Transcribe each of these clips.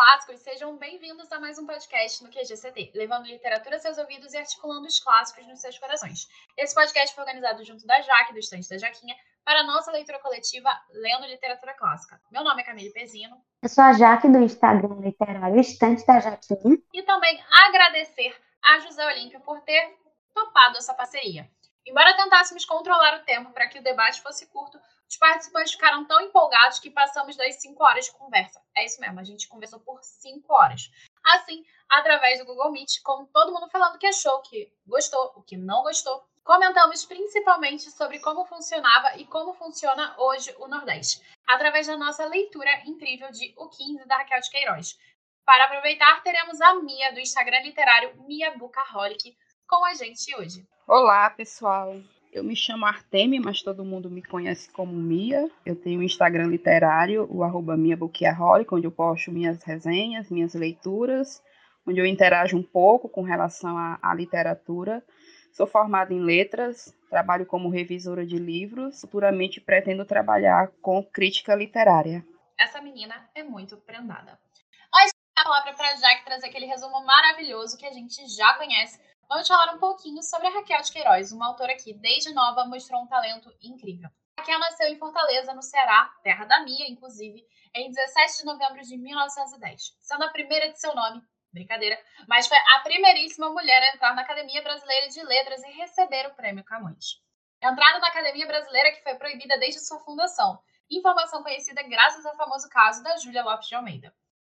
clássicos, sejam bem-vindos a mais um podcast no QGCT, levando literatura a seus ouvidos e articulando os clássicos nos seus corações. Esse podcast foi organizado junto da Jaque, do Estante da Jaquinha, para a nossa leitura coletiva Lendo Literatura Clássica. Meu nome é Camille Pezino. Eu sou a Jaque do Instagram literário Estante da Jaquinha. E também agradecer a José Olímpio por ter topado essa parceria. Embora tentássemos controlar o tempo para que o debate fosse curto, os participantes ficaram tão empolgados que passamos das 5 horas de conversa. É isso mesmo, a gente conversou por 5 horas. Assim, através do Google Meet, com todo mundo falando o que achou, o que gostou, o que não gostou. Comentamos principalmente sobre como funcionava e como funciona hoje o Nordeste, através da nossa leitura incrível de O 15 da Raquel de Queiroz. Para aproveitar, teremos a Mia do Instagram literário Mia Bucaholic com a gente hoje. Olá, pessoal. Eu me chamo Artemi, mas todo mundo me conhece como Mia. Eu tenho um Instagram literário, o arroba onde eu posto minhas resenhas, minhas leituras, onde eu interajo um pouco com relação à, à literatura. Sou formada em letras, trabalho como revisora de livros, futuramente pretendo trabalhar com crítica literária. Essa menina é muito prendada. Antes de dar a palavra para a Jack trazer aquele resumo maravilhoso que a gente já conhece, Vamos falar um pouquinho sobre a Raquel de Queiroz, uma autora que, desde nova, mostrou um talento incrível. Raquel nasceu em Fortaleza, no Ceará, terra da minha, inclusive, em 17 de novembro de 1910, sendo a primeira de seu nome, brincadeira, mas foi a primeiríssima mulher a entrar na Academia Brasileira de Letras e receber o Prêmio Camões. Entrada na Academia Brasileira que foi proibida desde sua fundação, informação conhecida graças ao famoso caso da Júlia Lopes de Almeida.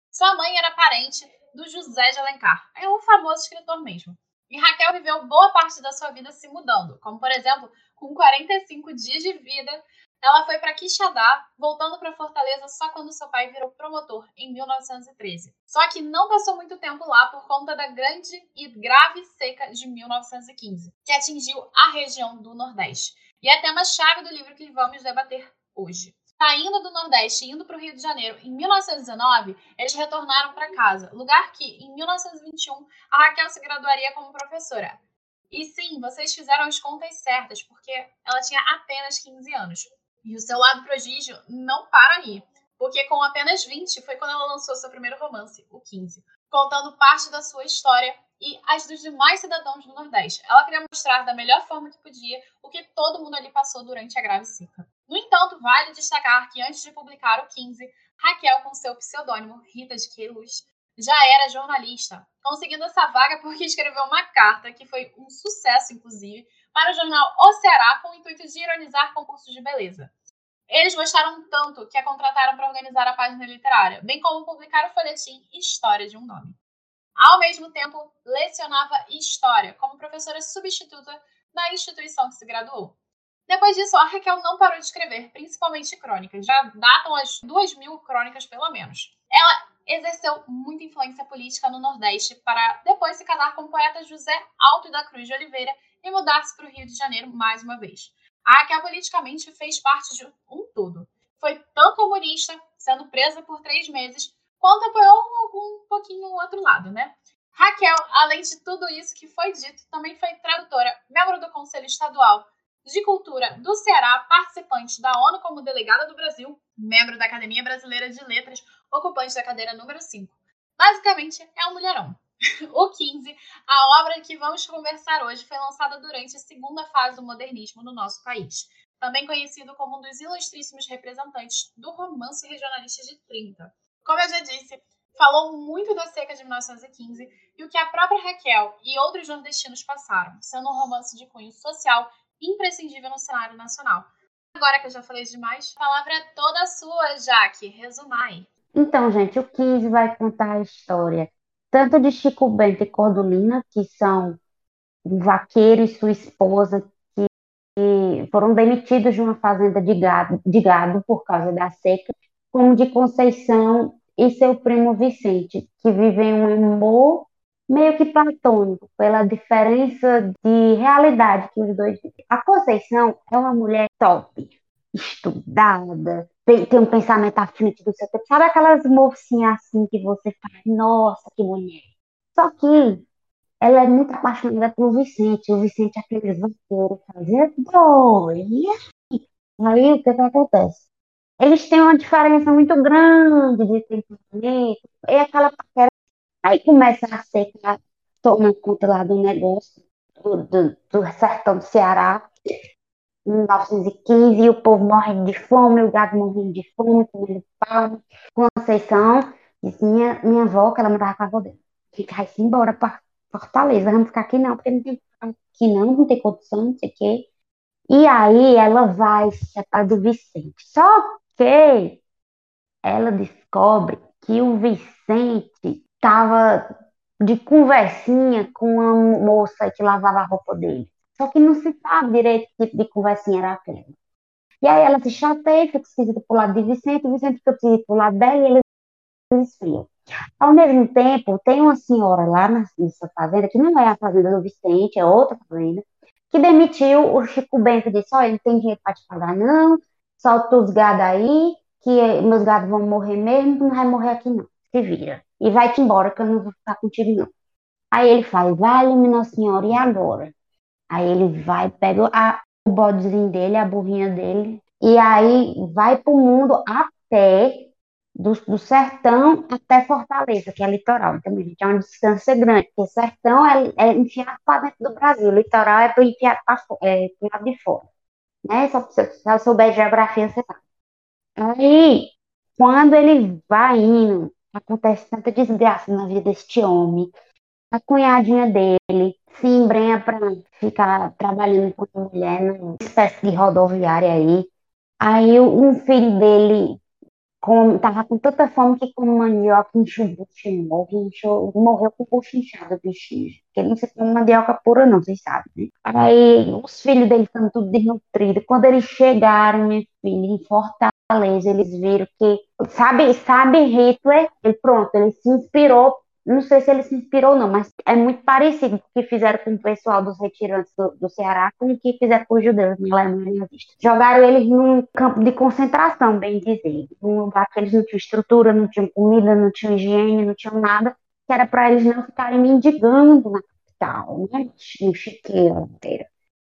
Sua mãe era parente do José de Alencar, é o famoso escritor mesmo, e Raquel viveu boa parte da sua vida se mudando, como por exemplo, com 45 dias de vida, ela foi para Quixadá, voltando para Fortaleza só quando seu pai virou promotor em 1913. Só que não passou muito tempo lá por conta da grande e grave seca de 1915, que atingiu a região do Nordeste. E é tema-chave do livro que vamos debater hoje saindo do Nordeste e indo para o Rio de Janeiro em 1919, eles retornaram para casa, lugar que, em 1921, a Raquel se graduaria como professora. E sim, vocês fizeram as contas certas, porque ela tinha apenas 15 anos. E o seu lado prodígio não para aí, porque com apenas 20 foi quando ela lançou seu primeiro romance, o 15, contando parte da sua história e as dos demais cidadãos do Nordeste. Ela queria mostrar da melhor forma que podia o que todo mundo ali passou durante a grave seca. No entanto, vale destacar que antes de publicar o 15, Raquel, com seu pseudônimo Rita de Queiroz, já era jornalista, conseguindo essa vaga porque escreveu uma carta, que foi um sucesso, inclusive, para o jornal O Ceará, com o intuito de ironizar concursos de beleza. Eles gostaram tanto que a contrataram para organizar a página literária, bem como publicar o folhetim História de um Nome. Ao mesmo tempo, lecionava História como professora substituta da instituição que se graduou. Depois disso, a Raquel não parou de escrever, principalmente crônicas. Já datam as duas mil crônicas, pelo menos. Ela exerceu muita influência política no Nordeste para depois se casar com o poeta José Alto da Cruz de Oliveira e mudar-se para o Rio de Janeiro mais uma vez. A Raquel politicamente fez parte de um todo. Foi tanto humorista, sendo presa por três meses, quanto apoiou algum pouquinho o outro lado, né? Raquel, além de tudo isso que foi dito, também foi tradutora, membro do Conselho Estadual de Cultura do Ceará, participante da ONU como delegada do Brasil, membro da Academia Brasileira de Letras, ocupante da cadeira número 5. Basicamente, é um mulherão. o 15, a obra que vamos conversar hoje, foi lançada durante a segunda fase do modernismo no nosso país, também conhecido como um dos ilustríssimos representantes do romance regionalista de 30. Como eu já disse, falou muito da seca de 1915 e o que a própria Raquel e outros nordestinos passaram, sendo um romance de cunho social imprescindível no cenário nacional. Agora que eu já falei demais, a palavra é toda sua, Jaque. Resumai. Então, gente, o 15 vai contar a história tanto de Chico Bento e Cordulina, que são um vaqueiro e sua esposa que foram demitidos de uma fazenda de gado, de gado por causa da seca, como de Conceição e seu primo Vicente, que vivem um amor meio que platônico, pela diferença de realidade que os dois vivem. A Conceição é uma mulher top, estudada, tem, um pensamento à frente do seu tempo. Sabe aquelas mocinhas assim que você fala, nossa, que mulher. Só que ela é muito apaixonada pelo Vicente. O Vicente é aqueles vaqueiros fazendo dois. Aí o que, que acontece? eles têm uma diferença muito grande de temperamento, é aquela paquera. Aí começa a secar, toma conta lá do negócio do, do, do sertão do Ceará, em 1915, e o povo morrendo de fome, o gado morrendo de fome, comendo pau. Conceição disse, minha, minha avó, que ela morava com a avó dela, fica-se embora para Fortaleza, vamos ficar aqui não, porque não tem aqui não, não tem condição, não sei o quê. E aí ela vai se separar do Vicente. Só que ela descobre que o Vicente estava de conversinha com uma moça que lavava a roupa dele. Só que não se sabe direito que tipo de conversinha era aquela. E aí ela se chateia, fica esquisita pro lado de Vicente, Vicente fica esquisito pro lado dela e eles esfriam. Ao mesmo tempo, tem uma senhora lá nessa fazenda, que não é a fazenda do Vicente, é outra fazenda, que demitiu o Chico Bento e disse, olha, não tem dinheiro para te pagar não, solta os gados aí, que meus gados vão morrer mesmo, não vai morrer aqui não, se vira. E vai-te embora, que eu não vou ficar contigo não. Aí ele faz, vai, Nossa Senhora, e agora? Aí ele vai, pega a, o bodezinho dele, a burrinha dele, e aí vai pro mundo até do, do, sertão até Fortaleza, que é litoral. Então, a gente é uma distância grande, porque sertão é, é enfiado para dentro do Brasil, litoral é para enfiado para é, o lado de fora. Né? Só se você souber geografia, você sabe. Aí, quando ele vai indo, acontece tanta desgraça na vida deste homem. A cunhadinha dele se embrenha para ficar trabalhando com mulher numa espécie de rodoviária aí. Aí um filho dele com, tava com tanta fome que com mandioca encheu o bucho morre, encheu, morreu com o bucho inchado, bichinho. Porque não se come mandioca pura, não, vocês sabem, né? Aí os filhos dele estão tudo desnutridos. Quando eles chegaram, minha filha, em Fortaleza, eles viram que, sabe, sabe Hitler? Ele, pronto, ele se inspirou não sei se ele se inspirou ou não, mas é muito parecido com o que fizeram com o pessoal dos retirantes do, do Ceará com o que fizeram com os judeus na Alemanha nazista. Jogaram eles num campo de concentração, bem dizer, num lugar que eles não tinham estrutura, não tinham comida, não tinham higiene, não tinham nada, que era para eles não ficarem mendigando na capital, né, no chiqueiro.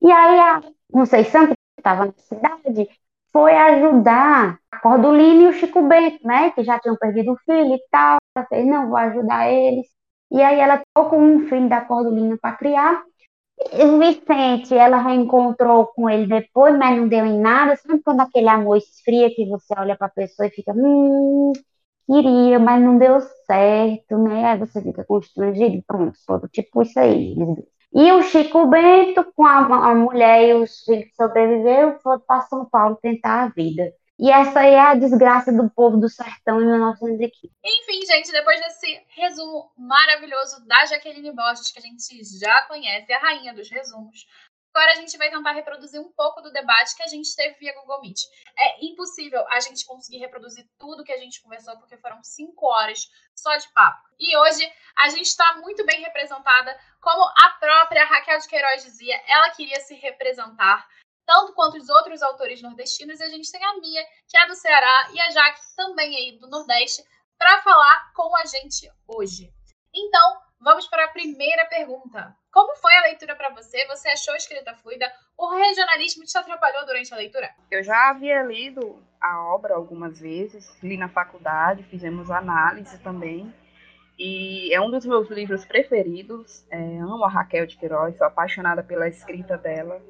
E aí a Conceição, que estava na cidade, foi ajudar a Cordolina e o Chico Bento, né, que já tinham perdido o filho e tal, ela fez, não, vou ajudar eles. E aí ela ficou com um filho da Cordolina para criar. E o Vicente, ela reencontrou com ele depois, mas não deu em nada. Sabe quando aquele amor esfria que você olha para a pessoa e fica, hum, queria, mas não deu certo, né? Aí você fica constrangido pronto, tipo isso aí. E o Chico Bento, com a, a mulher e os filhos sobreviveram, foram para São Paulo tentar a vida. E essa aí é a desgraça do povo do sertão em 1915. Enfim, gente, depois desse resumo maravilhoso da Jaqueline Borges, que a gente já conhece, a rainha dos resumos, agora a gente vai tentar reproduzir um pouco do debate que a gente teve via Google Meet. É impossível a gente conseguir reproduzir tudo que a gente conversou, porque foram cinco horas só de papo. E hoje a gente está muito bem representada, como a própria Raquel de Queiroz dizia, ela queria se representar tanto quanto os outros autores nordestinos, e a gente tem a Mia, que é do Ceará, e a Jaque, também aí do Nordeste, para falar com a gente hoje. Então, vamos para a primeira pergunta. Como foi a leitura para você? Você achou a escrita fluida? O regionalismo te atrapalhou durante a leitura? Eu já havia lido a obra algumas vezes, li na faculdade, fizemos análise também. E é um dos meus livros preferidos. É, amo a Raquel de Queiroz, sou apaixonada pela escrita dela.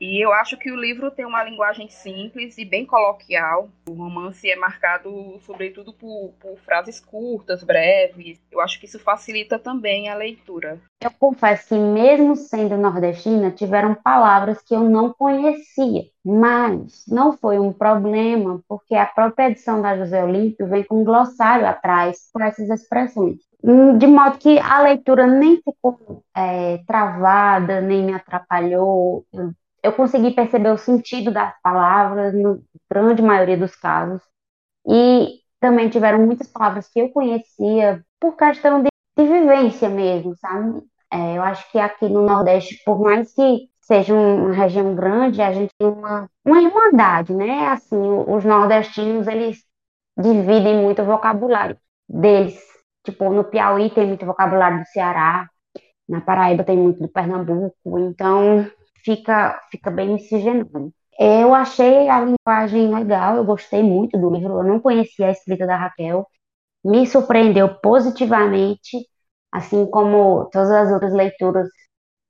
E eu acho que o livro tem uma linguagem simples e bem coloquial. O romance é marcado, sobretudo, por, por, frases curtas, breves. Eu acho que isso facilita também a leitura. Eu confesso que, mesmo sendo nordestina, tiveram palavras que eu não conhecia. Mas não foi um problema, porque a própria edição da José Olímpio vem com um glossário atrás com essas expressões. De modo que a leitura nem ficou é, travada, nem me atrapalhou. Eu eu consegui perceber o sentido das palavras, na grande maioria dos casos. E também tiveram muitas palavras que eu conhecia por questão de, de vivência mesmo, sabe? É, eu acho que aqui no Nordeste, por mais que seja uma região grande, a gente tem uma, uma irmandade, né? Assim, os nordestinos, eles dividem muito o vocabulário deles. Tipo, no Piauí tem muito vocabulário do Ceará, na Paraíba tem muito do Pernambuco, então fica, fica bem miscigenado. Eu achei a linguagem legal, eu gostei muito do livro, eu não conhecia a escrita da Raquel, me surpreendeu positivamente, assim como todas as outras leituras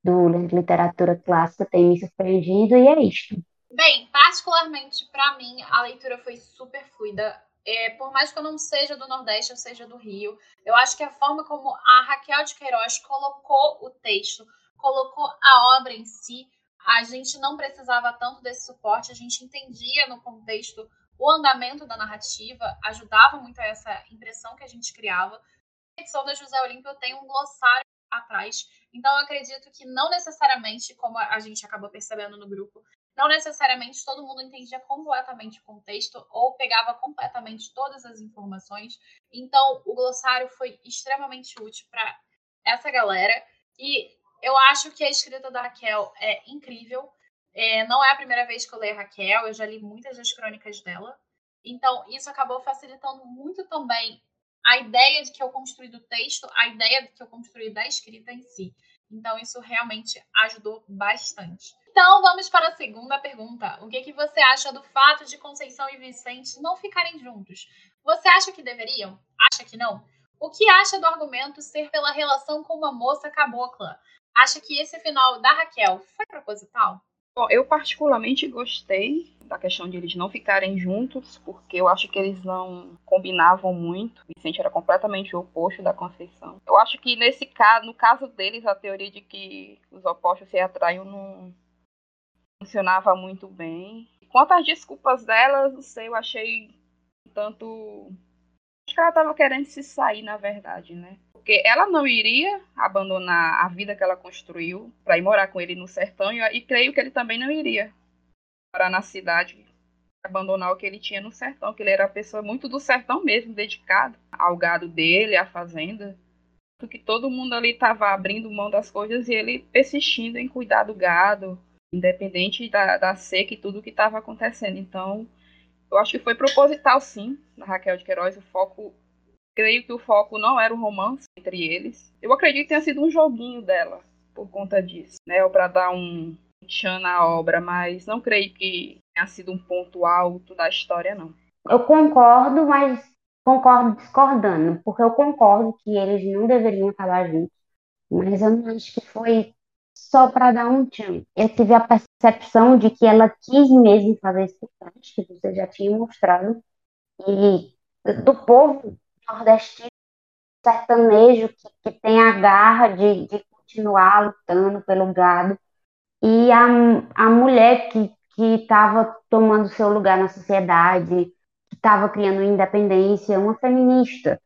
do literatura clássica têm me surpreendido, e é isto. Bem, particularmente para mim, a leitura foi super fluida. É, por mais que eu não seja do Nordeste, eu seja do Rio, eu acho que a forma como a Raquel de Queiroz colocou o texto, colocou a obra em si, a gente não precisava tanto desse suporte, a gente entendia no contexto o andamento da narrativa, ajudava muito a essa impressão que a gente criava. A edição da José Olímpio tem um glossário atrás, então eu acredito que não necessariamente, como a gente acabou percebendo no grupo, não necessariamente todo mundo entendia completamente o contexto ou pegava completamente todas as informações. Então, o glossário foi extremamente útil para essa galera. E eu acho que a escrita da Raquel é incrível. É, não é a primeira vez que eu leio a Raquel, eu já li muitas das crônicas dela. Então, isso acabou facilitando muito também a ideia de que eu construí do texto, a ideia de que eu construí da escrita em si. Então, isso realmente ajudou bastante. Então, vamos para a segunda pergunta. O que, que você acha do fato de Conceição e Vicente não ficarem juntos? Você acha que deveriam? Acha que não? O que acha do argumento ser pela relação com uma moça cabocla? Acha que esse final da Raquel foi proposital? Bom, eu particularmente gostei da questão de eles não ficarem juntos, porque eu acho que eles não combinavam muito. O Vicente era completamente o oposto da Conceição. Eu acho que nesse caso, no caso deles, a teoria de que os opostos se atraem não funcionava muito bem. Quanto às desculpas delas, não sei, eu achei um tanto. Acho que ela estava querendo se sair, na verdade, né? Porque ela não iria abandonar a vida que ela construiu para ir morar com ele no sertão, e, e creio que ele também não iria morar na cidade, abandonar o que ele tinha no sertão, que ele era uma pessoa muito do sertão mesmo, dedicado ao gado dele, à fazenda. Porque todo mundo ali estava abrindo mão das coisas e ele persistindo em cuidar do gado, independente da, da seca e tudo que estava acontecendo. Então, eu acho que foi proposital, sim, na Raquel de Queiroz. O foco, creio que o foco não era o romance entre eles. Eu acredito que tenha sido um joguinho dela por conta disso, né? Ou para dar um tchan na obra, mas não creio que tenha sido um ponto alto da história, não. Eu concordo, mas concordo discordando, porque eu concordo que eles não deveriam acabar juntos, mas eu não acho que foi só para dar um tchan. Eu tive a percepção de que ela quis mesmo fazer esse teste, que você já tinha mostrado, e do povo nordestino sertanejo que, que tem a garra de, de continuar lutando pelo gado, e a, a mulher que estava tomando seu lugar na sociedade, que estava criando independência, uma feminista,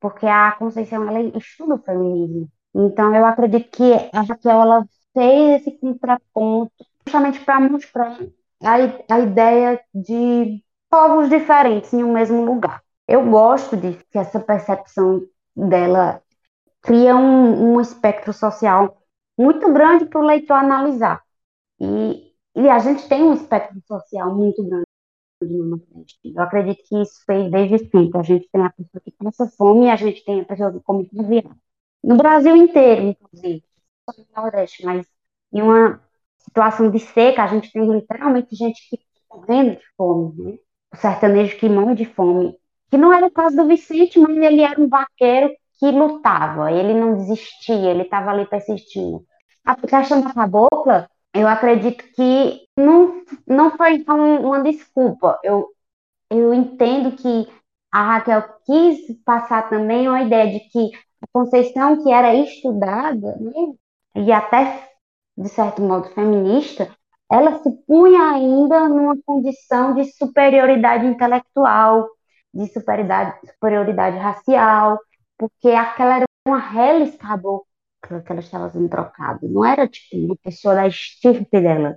porque a Conceição ela estuda o feminismo. Então, eu acredito que a Raquel ela fez esse contraponto justamente para mostrar a, a ideia de povos diferentes em um mesmo lugar. Eu gosto de que essa percepção dela cria um, um espectro social muito grande para o leitor analisar. E, e a gente tem um espectro social muito grande no Nordeste. Eu acredito que isso fez desde sempre. A gente tem a pessoa que passa fome e a gente tem a pessoa que come caviar. No Brasil inteiro, inclusive. Só no Nordeste, mas em uma situação de seca, a gente tem literalmente gente que está morrendo de fome, né? O sertanejo que morre de fome. Que não era o caso do Vicente, mas ele era um vaqueiro que lutava, ele não desistia, ele estava ali persistindo. A questão da cabocla, eu acredito que não, não foi uma desculpa. Eu, eu entendo que a Raquel quis passar também uma ideia de que a Conceição, que era estudada, né, e até, de certo modo, feminista, ela se punha ainda numa condição de superioridade intelectual, de superioridade, racial, porque aquela era uma reles cabocla que ela estava sendo trocada. Não era tipo uma pessoa da estirpe dela.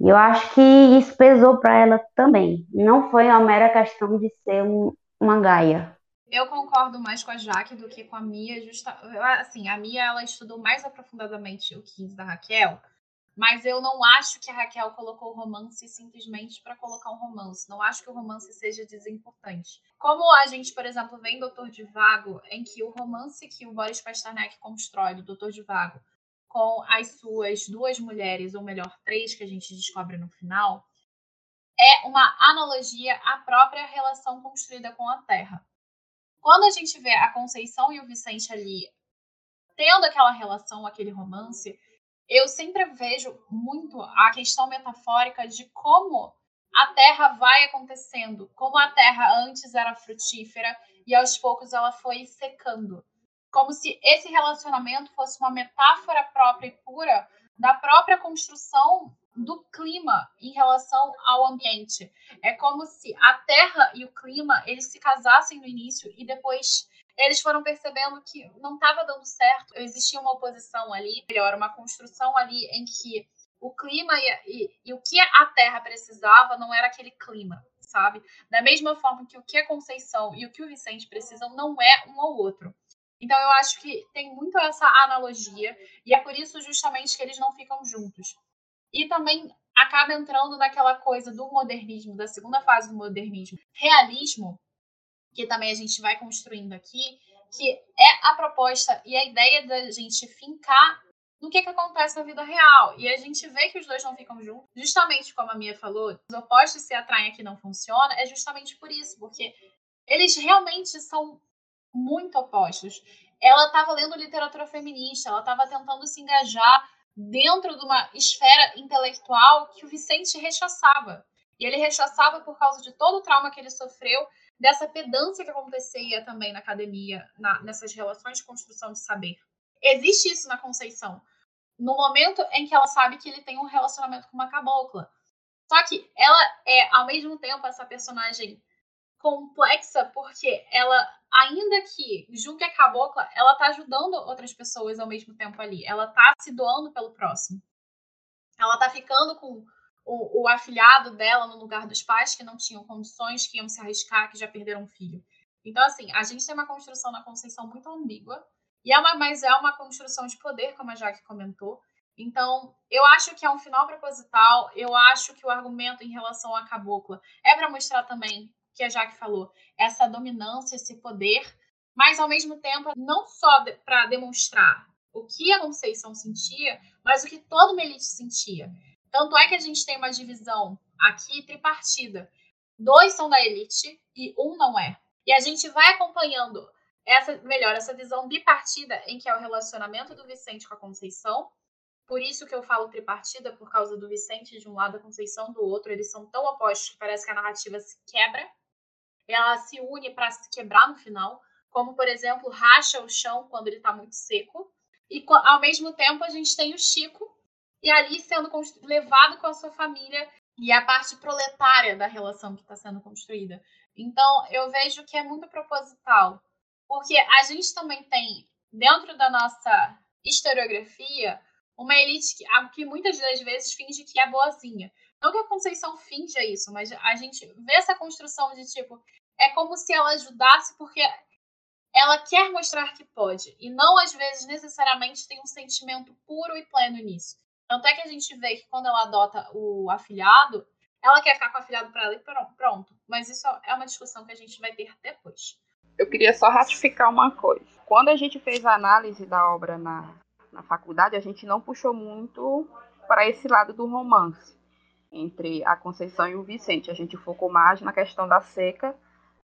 E eu acho que isso pesou para ela também. Não foi uma mera questão de ser um, uma gaia. Eu concordo mais com a Jaque do que com a Mia. Justa... Assim, a Mia ela estudou mais aprofundadamente o 15 da Raquel, mas eu não acho que a Raquel colocou o romance simplesmente para colocar um romance. Não acho que o romance seja desimportante. Como a gente, por exemplo, vê em Doutor de Vago, em que o romance que o Boris Pasternak constrói do Doutor de Vago com as suas duas mulheres, ou melhor, três que a gente descobre no final, é uma analogia à própria relação construída com a Terra. Quando a gente vê a Conceição e o Vicente ali tendo aquela relação, aquele romance, eu sempre vejo muito a questão metafórica de como a Terra vai acontecendo, como a Terra antes era frutífera e aos poucos ela foi secando. Como se esse relacionamento fosse uma metáfora própria e pura da própria construção do clima em relação ao ambiente. É como se a Terra e o clima eles se casassem no início e depois eles foram percebendo que não estava dando certo. Existia uma oposição ali, melhor, uma construção ali em que o clima e, e, e o que a Terra precisava não era aquele clima, sabe? Da mesma forma que o que a Conceição e o que o Vicente precisam não é um ou outro. Então eu acho que tem muito essa analogia e é por isso justamente que eles não ficam juntos. E também acaba entrando naquela coisa do modernismo, da segunda fase do modernismo, realismo, que também a gente vai construindo aqui, que é a proposta e a ideia da gente fincar no que, que acontece na vida real. E a gente vê que os dois não ficam juntos, justamente como a Mia falou, os opostos se atraem aqui não funciona, é justamente por isso, porque eles realmente são muito opostos. Ela estava lendo literatura feminista, ela estava tentando se engajar dentro de uma esfera intelectual que o Vicente rechaçava. E ele rechaçava por causa de todo o trauma que ele sofreu, dessa pedância que acontecia também na academia, na, nessas relações de construção de saber. Existe isso na Conceição. No momento em que ela sabe que ele tem um relacionamento com uma cabocla. Só que ela é, ao mesmo tempo, essa personagem complexa, porque ela, ainda que julgue a cabocla, ela tá ajudando outras pessoas ao mesmo tempo ali. Ela tá se doando pelo próximo. Ela tá ficando com o, o afilhado dela no lugar dos pais que não tinham condições, que iam se arriscar, que já perderam um filho. Então, assim, a gente tem uma construção na Conceição muito ambígua, e é uma, mas é uma construção de poder, como a Jaque comentou. Então, eu acho que é um final proposital, eu acho que o argumento em relação à cabocla é para mostrar também que a Jaque falou, essa dominância, esse poder, mas ao mesmo tempo não só para demonstrar o que a Conceição sentia, mas o que toda uma elite sentia. Tanto é que a gente tem uma divisão aqui tripartida. Dois são da elite e um não é. E a gente vai acompanhando essa, melhor, essa visão bipartida em que é o relacionamento do Vicente com a Conceição. Por isso que eu falo tripartida, por causa do Vicente de um lado, a Conceição do outro. Eles são tão opostos que parece que a narrativa se quebra. Ela se une para se quebrar no final. Como, por exemplo, racha o chão quando ele está muito seco. E ao mesmo tempo a gente tem o Chico, e ali sendo levado com a sua família e a parte proletária da relação que está sendo construída. Então, eu vejo que é muito proposital, porque a gente também tem, dentro da nossa historiografia, uma elite que, que muitas das vezes finge que é boazinha. Não que a Conceição finja isso, mas a gente vê essa construção de tipo, é como se ela ajudasse porque ela quer mostrar que pode, e não às vezes necessariamente tem um sentimento puro e pleno nisso. Tanto é que a gente vê que quando ela adota o afilhado, ela quer ficar com o afilhado para ela e pronto. Mas isso é uma discussão que a gente vai ter depois. Eu queria só ratificar uma coisa. Quando a gente fez a análise da obra na, na faculdade, a gente não puxou muito para esse lado do romance entre a Conceição e o Vicente. A gente focou mais na questão da seca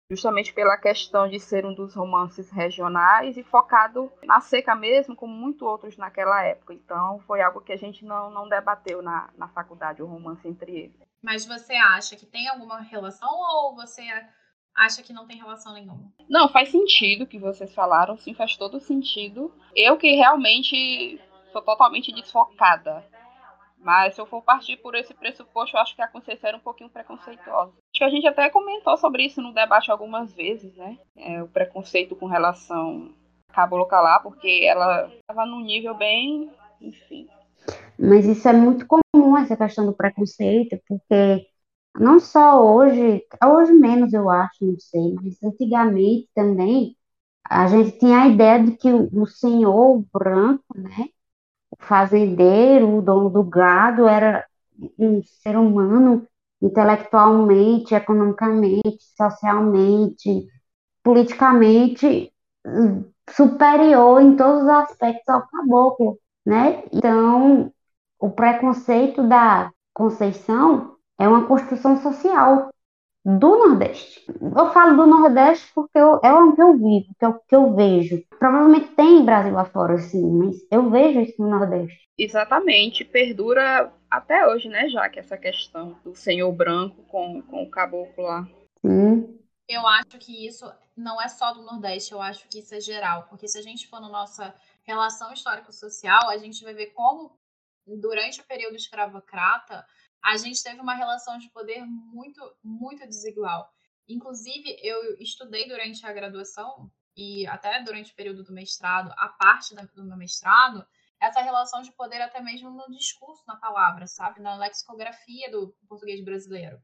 justamente pela questão de ser um dos romances regionais e focado na seca mesmo, como muitos outros naquela época. Então, foi algo que a gente não, não debateu na, na faculdade, o romance entre eles. Mas você acha que tem alguma relação ou você acha que não tem relação nenhuma? Não, faz sentido o que vocês falaram, sim, faz todo sentido. Eu que realmente sou totalmente desfocada mas se eu for partir por esse pressuposto, eu acho que a Conceição era um pouquinho preconceituosa. Acho que a gente até comentou sobre isso no debate algumas vezes, né? É, o preconceito com relação a Cabo Localá, porque ela estava num nível bem, enfim. Mas isso é muito comum, essa questão do preconceito, porque não só hoje, hoje menos eu acho, não sei, mas antigamente também, a gente tinha a ideia de que o senhor branco, né, fazendeiro, o dono do gado, era um ser humano intelectualmente, economicamente, socialmente, politicamente superior em todos os aspectos ao caboclo, né? Então, o preconceito da Conceição é uma construção social do Nordeste. Eu falo do Nordeste porque eu, é o que eu vivo, que é o que eu vejo. Provavelmente tem Brasil lá fora, sim, mas eu vejo isso no Nordeste. Exatamente, perdura até hoje, né, já que essa questão do senhor branco com, com o caboclo lá. Sim. Eu acho que isso não é só do Nordeste, eu acho que isso é geral, porque se a gente for na nossa relação histórico-social, a gente vai ver como durante o período escravocrata a gente teve uma relação de poder muito, muito desigual. Inclusive, eu estudei durante a graduação e até durante o período do mestrado, a parte do meu mestrado, essa relação de poder até mesmo no discurso, na palavra, sabe? Na lexicografia do português brasileiro.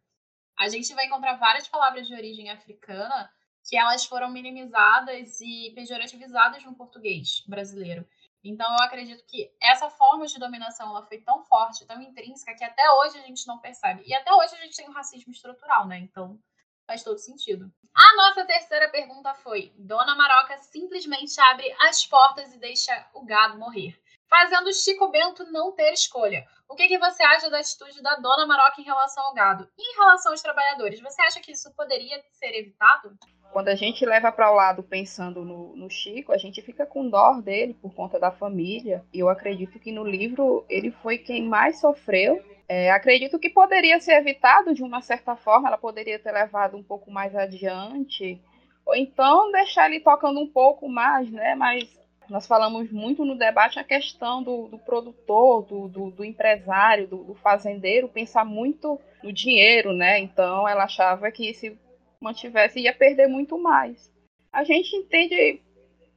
A gente vai encontrar várias palavras de origem africana que elas foram minimizadas e pejorativizadas no português brasileiro. Então, eu acredito que essa forma de dominação ela foi tão forte, tão intrínseca, que até hoje a gente não percebe. E até hoje a gente tem um racismo estrutural, né? Então, faz todo sentido. A nossa terceira pergunta foi: Dona Maroca simplesmente abre as portas e deixa o gado morrer, fazendo Chico Bento não ter escolha. O que, que você acha da atitude da Dona Maroca em relação ao gado? E em relação aos trabalhadores, você acha que isso poderia ser evitado? quando a gente leva para o lado pensando no, no, Chico, a gente fica com dó dele por conta da família. Eu acredito que no livro ele foi quem mais sofreu. É, acredito que poderia ser evitado de uma certa forma, ela poderia ter levado um pouco mais adiante, ou então deixar ele tocando um pouco mais, né? Mas nós falamos muito no debate a questão do, do produtor, do, do, do empresário, do, fazendeiro, pensar muito no dinheiro, né? Então ela achava que se mantivesse, ia perder muito mais. A gente entende,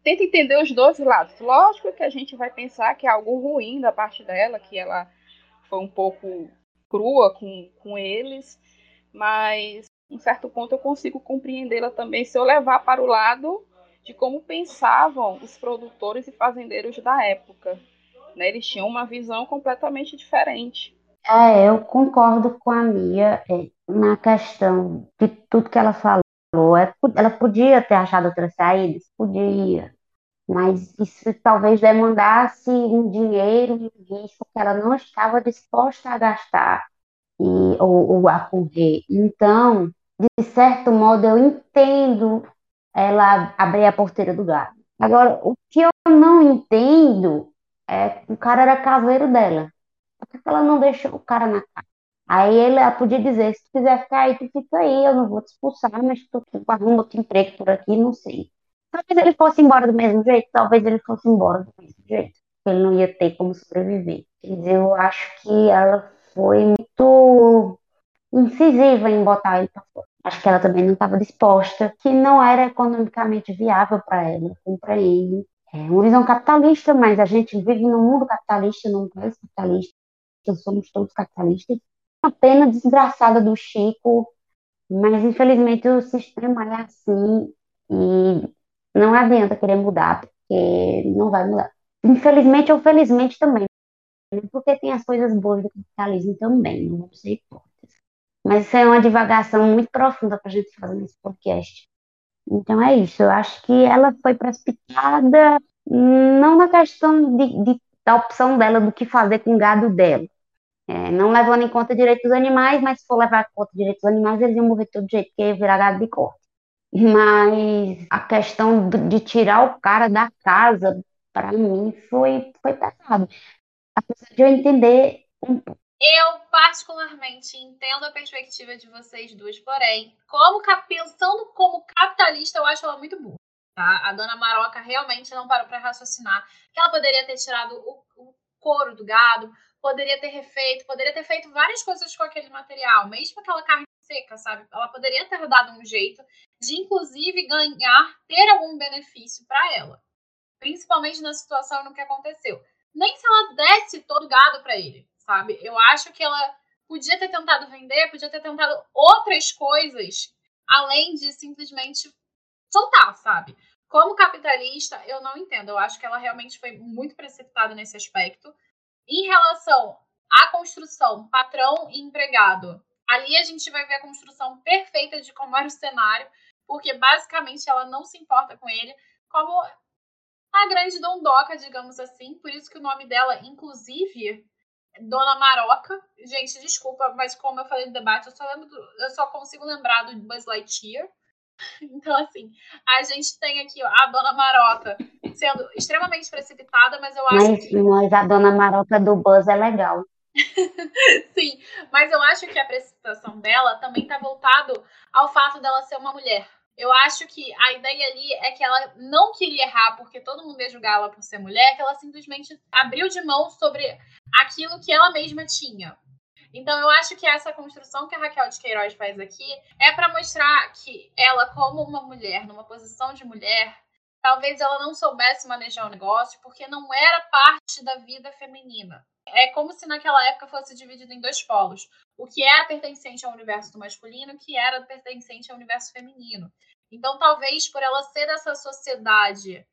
tenta entender os dois lados. Lógico que a gente vai pensar que é algo ruim da parte dela, que ela foi um pouco crua com, com eles, mas em certo ponto eu consigo compreendê-la também se eu levar para o lado de como pensavam os produtores e fazendeiros da época. Né? Eles tinham uma visão completamente diferente. É, eu concordo com a Mia é, na questão de tudo que ela falou. É, ela podia ter achado outras saídas? Podia. Mas isso talvez demandasse um dinheiro, um risco que ela não estava disposta a gastar e, ou, ou a correr. Então, de certo modo, eu entendo ela abrir a porteira do gado. Agora, o que eu não entendo é que o cara era caseiro dela. Por que ela não deixou o cara na casa? Aí ela podia dizer, se tu quiser ficar aí, tu fica aí, eu não vou te expulsar, mas tu, arruma outro emprego por aqui, não sei. Talvez ele fosse embora do mesmo jeito, talvez ele fosse embora do mesmo jeito, ele não ia ter como sobreviver. Quer eu acho que ela foi muito incisiva em botar ele para fora. Acho que ela também não estava disposta, que não era economicamente viável para ela, compreende. É uma visão capitalista, mas a gente vive num mundo capitalista, num país capitalista, somos todos capitalistas. Uma pena desgraçada do Chico, mas infelizmente o sistema é assim e não adianta querer mudar, porque não vai mudar. Infelizmente ou felizmente também, né? porque tem as coisas boas do capitalismo também, não ser hipócritas. Mas isso é uma divagação muito profunda para a gente fazer nesse podcast. Então é isso, eu acho que ela foi precipitada não na questão de, de da opção dela do que fazer com o gado dela, é, não levando em conta direitos dos animais, mas se for levar em conta direitos dos animais, eles iam morrer todo jeito, porque ia virar gado de corte. Mas a questão de tirar o cara da casa, para mim, foi, foi pesado. Apesar de eu entender um pouco. Eu, particularmente, entendo a perspectiva de vocês duas, porém, como pensando como capitalista, eu acho ela muito burra. Tá? A dona Maroca realmente não parou para raciocinar que ela poderia ter tirado o, o couro do gado, poderia ter refeito, poderia ter feito várias coisas com aquele material, mesmo aquela carne seca, sabe? Ela poderia ter dado um jeito de, inclusive, ganhar, ter algum benefício para ela. Principalmente na situação no que aconteceu. Nem se ela desse todo o gado para ele, sabe? Eu acho que ela podia ter tentado vender, podia ter tentado outras coisas, além de simplesmente soltar, sabe? Como capitalista, eu não entendo. Eu acho que ela realmente foi muito precipitada nesse aspecto. Em relação à construção, patrão e empregado, ali a gente vai ver a construção perfeita de como era o cenário, porque basicamente ela não se importa com ele, como a grande dondoca, digamos assim, por isso que o nome dela, inclusive, Dona Maroca. Gente, desculpa, mas como eu falei no debate, eu só, lembro do, eu só consigo lembrar do Buzz Lightyear. Então, assim, a gente tem aqui ó, a Dona Maroca sendo extremamente precipitada, mas eu acho mas, que... Mas a Dona Maroca do Buzz é legal. Sim, mas eu acho que a precipitação dela também está voltado ao fato dela ser uma mulher. Eu acho que a ideia ali é que ela não queria errar porque todo mundo ia julgar ela por ser mulher, que ela simplesmente abriu de mão sobre aquilo que ela mesma tinha. Então eu acho que essa construção que a Raquel de Queiroz faz aqui é para mostrar que ela, como uma mulher, numa posição de mulher, talvez ela não soubesse manejar o negócio porque não era parte da vida feminina. É como se naquela época fosse dividido em dois polos. O que era pertencente ao universo do masculino o que era pertencente ao universo feminino. Então, talvez por ela ser dessa sociedade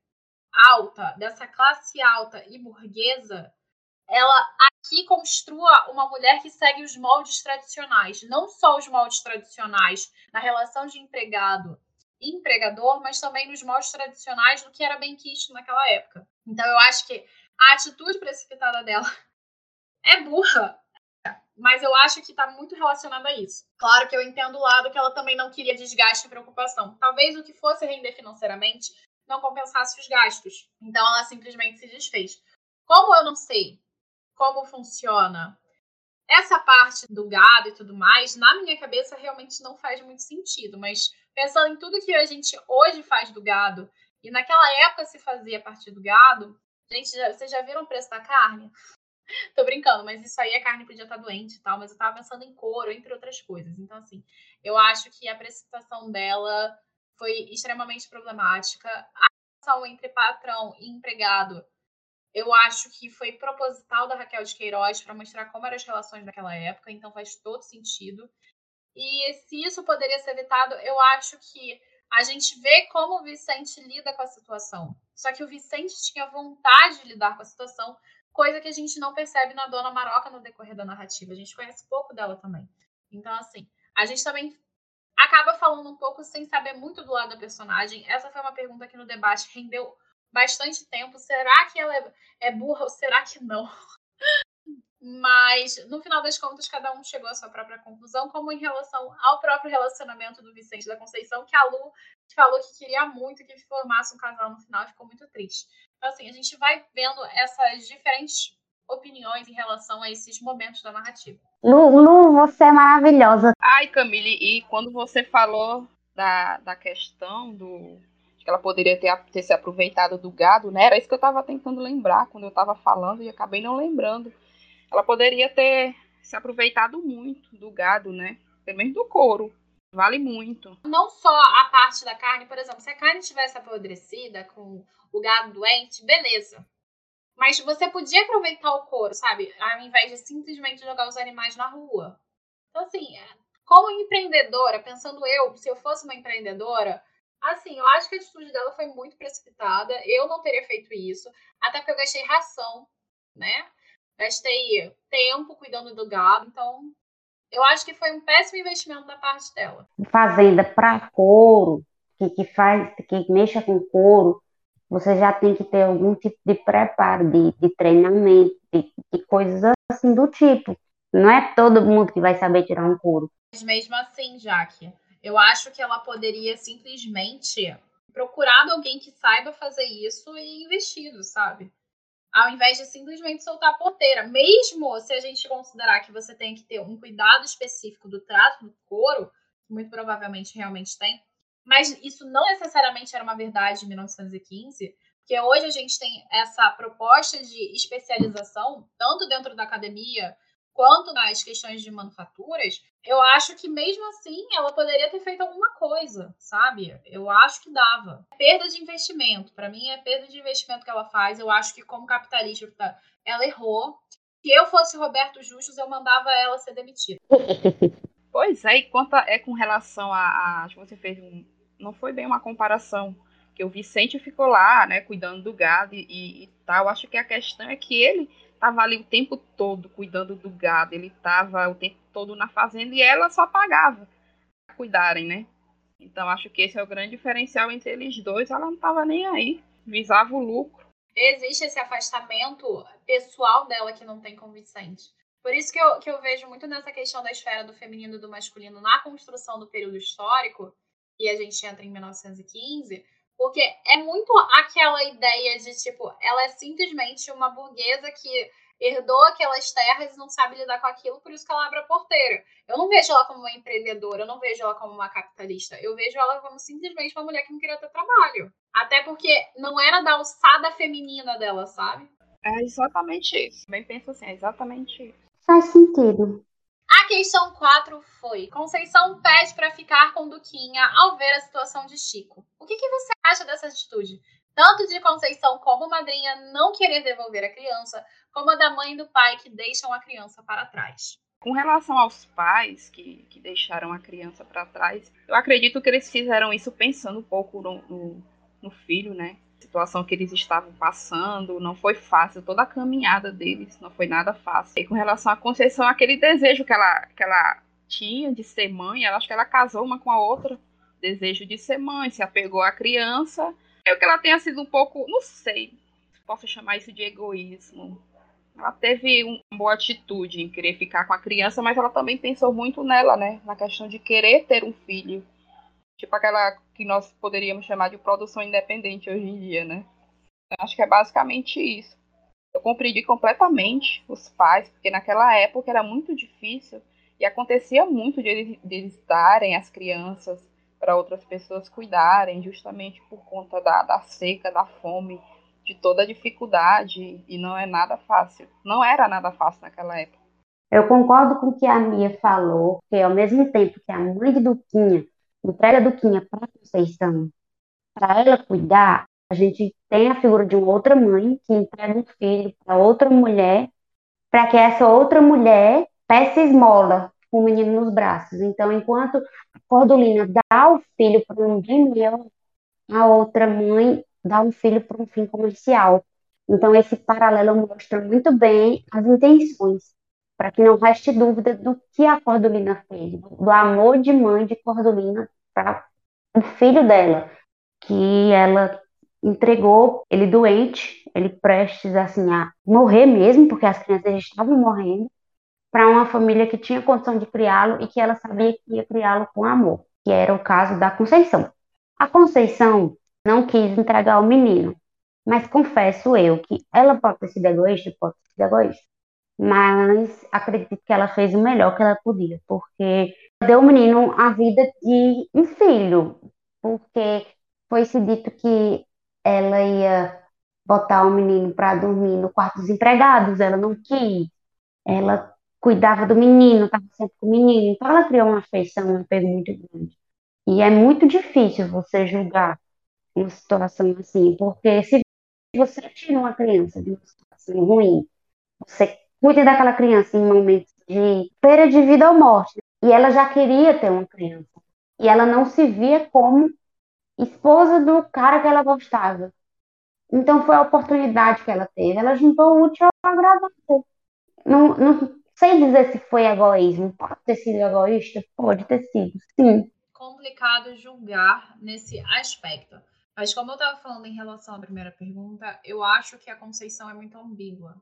alta, dessa classe alta e burguesa, ela aqui construa uma mulher que segue os moldes tradicionais. Não só os moldes tradicionais na relação de empregado e empregador, mas também nos moldes tradicionais do que era bem quisto naquela época. Então, eu acho que a atitude precipitada dela é burra, mas eu acho que está muito relacionado a isso. Claro que eu entendo o lado que ela também não queria desgaste e preocupação. Talvez o que fosse render financeiramente não compensasse os gastos. Então ela simplesmente se desfez. Como eu não sei como funciona essa parte do gado e tudo mais, na minha cabeça realmente não faz muito sentido. Mas pensando em tudo que a gente hoje faz do gado e naquela época se fazia a partir do gado, gente, vocês já viram o preço da carne? Tô brincando, mas isso aí a carne podia estar doente e tal, mas eu tava pensando em couro, entre outras coisas. Então, assim, eu acho que a precipitação dela foi extremamente problemática. A relação entre patrão e empregado, eu acho que foi proposital da Raquel de Queiroz para mostrar como eram as relações naquela época, então faz todo sentido. E se isso poderia ser evitado, eu acho que a gente vê como o Vicente lida com a situação. Só que o Vicente tinha vontade de lidar com a situação, coisa que a gente não percebe na Dona Maroca no decorrer da narrativa. A gente conhece pouco dela também. Então, assim, a gente também acaba falando um pouco sem saber muito do lado da personagem. Essa foi uma pergunta que no debate rendeu bastante tempo. Será que ela é, é burra ou será que não? Mas, no final das contas, cada um chegou à sua própria conclusão, como em relação ao próprio relacionamento do Vicente da Conceição, que a Lu falou que queria muito que formasse um casal no final e ficou muito triste. Então, assim, a gente vai vendo essas diferentes opiniões em relação a esses momentos da narrativa. Lu, Lu você é maravilhosa. Ai, Camille, e quando você falou da, da questão do que ela poderia ter, ter se aproveitado do gado, né? Era isso que eu estava tentando lembrar quando eu estava falando e acabei não lembrando. Ela poderia ter se aproveitado muito do gado, né? Menos do couro. Vale muito. Não só a parte da carne, por exemplo, se a carne tivesse apodrecida com o gado doente, beleza. Mas você podia aproveitar o couro, sabe? Ao invés de simplesmente jogar os animais na rua. Então, assim, é, como empreendedora, pensando eu, se eu fosse uma empreendedora, assim, eu acho que a atitude dela foi muito precipitada. Eu não teria feito isso. Até porque eu gastei ração, né? Gastei tempo cuidando do gado. Então, eu acho que foi um péssimo investimento da parte dela. Fazenda para couro, que, que faz, que mexa com couro, você já tem que ter algum tipo de preparo, de, de treinamento, de, de coisas assim do tipo. Não é todo mundo que vai saber tirar um couro. Mas mesmo assim, Jaque, eu acho que ela poderia simplesmente procurar alguém que saiba fazer isso e investido, sabe? Ao invés de simplesmente soltar a porteira. Mesmo se a gente considerar que você tem que ter um cuidado específico do trato do couro, que muito provavelmente realmente tem, mas isso não necessariamente era uma verdade em 1915, porque hoje a gente tem essa proposta de especialização, tanto dentro da academia quanto nas questões de manufaturas, eu acho que mesmo assim ela poderia ter feito alguma coisa, sabe? Eu acho que dava. Perda de investimento, para mim é perda de investimento que ela faz. Eu acho que como capitalista ela errou. Se eu fosse Roberto Justus, eu mandava ela ser demitida. Pois é, e quanto a, é com relação a, a, acho que você fez um, não foi bem uma comparação, que o Vicente ficou lá, né, cuidando do gado e, e, e tal. Acho que a questão é que ele estava ali o tempo todo cuidando do gado, ele estava o tempo todo na fazenda e ela só pagava para cuidarem, né? Então acho que esse é o grande diferencial entre eles dois. Ela não estava nem aí, visava o lucro. existe esse afastamento pessoal dela que não tem com o Vicente. Por isso que eu, que eu vejo muito nessa questão da esfera do feminino e do masculino na construção do período histórico, e a gente entra em 1915, porque é muito aquela ideia de, tipo, ela é simplesmente uma burguesa que herdou aquelas terras e não sabe lidar com aquilo, por isso que ela abre a porteira. Eu não vejo ela como uma empreendedora, eu não vejo ela como uma capitalista. Eu vejo ela como simplesmente uma mulher que não queria ter trabalho. Até porque não era da alçada feminina dela, sabe? É exatamente isso. Bem penso assim, é exatamente isso. Faz sentido. A questão 4 foi: Conceição pede para ficar com Duquinha ao ver a situação de Chico. O que, que você acha dessa atitude? Tanto de Conceição como madrinha não querer devolver a criança, como a da mãe e do pai que deixam a criança para trás. Com relação aos pais que, que deixaram a criança para trás, eu acredito que eles fizeram isso pensando um pouco no, no, no filho, né? Situação que eles estavam passando, não foi fácil, toda a caminhada deles não foi nada fácil. E com relação à Conceição, aquele desejo que ela, que ela tinha de ser mãe, ela acho que ela casou uma com a outra, desejo de ser mãe, se apegou à criança. É o que ela tenha sido um pouco, não sei, posso chamar isso de egoísmo. Ela teve uma boa atitude em querer ficar com a criança, mas ela também pensou muito nela, né? Na questão de querer ter um filho. Tipo aquela que nós poderíamos chamar de produção independente hoje em dia, né? Eu acho que é basicamente isso. Eu compreendi completamente os pais, porque naquela época era muito difícil e acontecia muito de eles, de eles darem as crianças para outras pessoas cuidarem, justamente por conta da, da seca, da fome, de toda a dificuldade, e não é nada fácil. Não era nada fácil naquela época. Eu concordo com o que a Mia falou, que ao mesmo tempo que a mãe de Duquinha entrega a Duquinha para Conceição, para ela cuidar, a gente tem a figura de uma outra mãe que entrega um filho para outra mulher, para que essa outra mulher peça esmola com o menino nos braços. Então, enquanto a Cordolina dá o filho para um bem a outra mãe dá um filho para um fim comercial. Então, esse paralelo mostra muito bem as intenções para que não reste dúvida do que a Cordolina fez, do amor de mãe de Cordolina para o filho dela, que ela entregou ele doente, ele prestes assim a morrer mesmo, porque as crianças estavam morrendo, para uma família que tinha condição de criá-lo e que ela sabia que ia criá-lo com amor, que era o caso da Conceição. A Conceição não quis entregar o menino, mas confesso eu que ela pode ter sido egoísta, pode ter sido egoísta, mas acredito que ela fez o melhor que ela podia, porque deu ao menino a vida de um filho, porque foi-se dito que ela ia botar o menino para dormir no quarto dos empregados, ela não quis, ela cuidava do menino, estava sempre com o menino, então ela criou uma afeição, um apego muito grande. E é muito difícil você julgar uma situação assim, porque se você tira uma criança de uma situação ruim, você cuida daquela criança em momentos de feira de vida ou morte. E ela já queria ter uma criança. E ela não se via como esposa do cara que ela gostava. Então foi a oportunidade que ela teve. Ela juntou o útil ao agradável. Não, não sei dizer se foi egoísmo. Pode ter sido egoísta? Pode ter sido, sim. Complicado julgar nesse aspecto. Mas como eu estava falando em relação à primeira pergunta, eu acho que a Conceição é muito ambígua.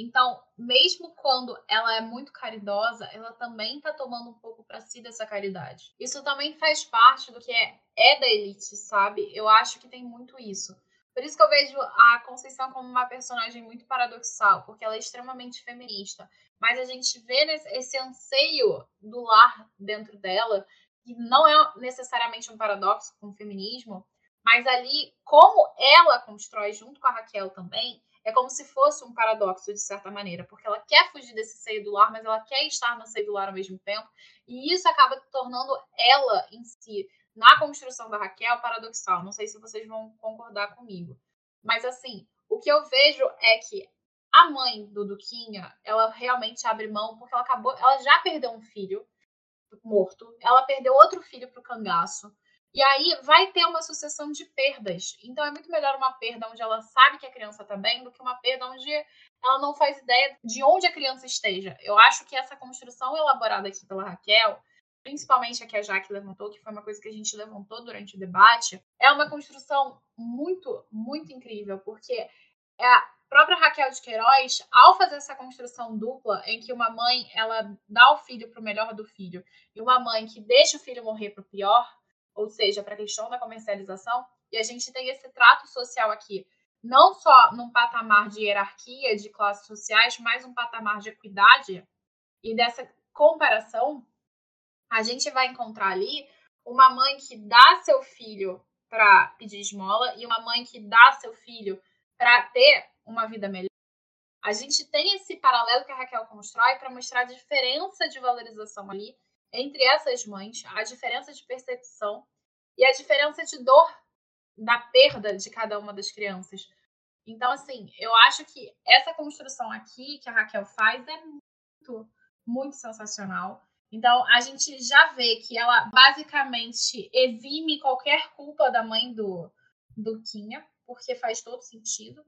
Então, mesmo quando ela é muito caridosa, ela também está tomando um pouco para si dessa caridade. Isso também faz parte do que é, é da elite, sabe? Eu acho que tem muito isso. Por isso que eu vejo a Conceição como uma personagem muito paradoxal, porque ela é extremamente feminista. Mas a gente vê esse anseio do lar dentro dela, que não é necessariamente um paradoxo com o feminismo, mas ali, como ela constrói junto com a Raquel também, é como se fosse um paradoxo, de certa maneira, porque ela quer fugir desse seio do lar, mas ela quer estar no seio do lar ao mesmo tempo, e isso acaba tornando ela em si, na construção da Raquel, paradoxal. Não sei se vocês vão concordar comigo. Mas, assim, o que eu vejo é que a mãe do Duquinha, ela realmente abre mão, porque ela acabou, ela já perdeu um filho morto, ela perdeu outro filho pro cangaço, e aí vai ter uma sucessão de perdas. Então é muito melhor uma perda onde ela sabe que a criança está bem do que uma perda onde ela não faz ideia de onde a criança esteja. Eu acho que essa construção elaborada aqui pela Raquel, principalmente a que a Jaque levantou, que foi uma coisa que a gente levantou durante o debate, é uma construção muito, muito incrível, porque a própria Raquel de Queiroz, ao fazer essa construção dupla, em que uma mãe ela dá o filho para o melhor do filho e uma mãe que deixa o filho morrer para o pior, ou seja, para a questão da comercialização, e a gente tem esse trato social aqui, não só num patamar de hierarquia de classes sociais, mas um patamar de equidade, e dessa comparação, a gente vai encontrar ali uma mãe que dá seu filho para pedir esmola e uma mãe que dá seu filho para ter uma vida melhor. A gente tem esse paralelo que a Raquel constrói para mostrar a diferença de valorização ali entre essas mães, a diferença de percepção e a diferença de dor da perda de cada uma das crianças. Então, assim, eu acho que essa construção aqui que a Raquel faz é muito, muito sensacional. Então, a gente já vê que ela basicamente exime qualquer culpa da mãe do, do Quinha, porque faz todo sentido.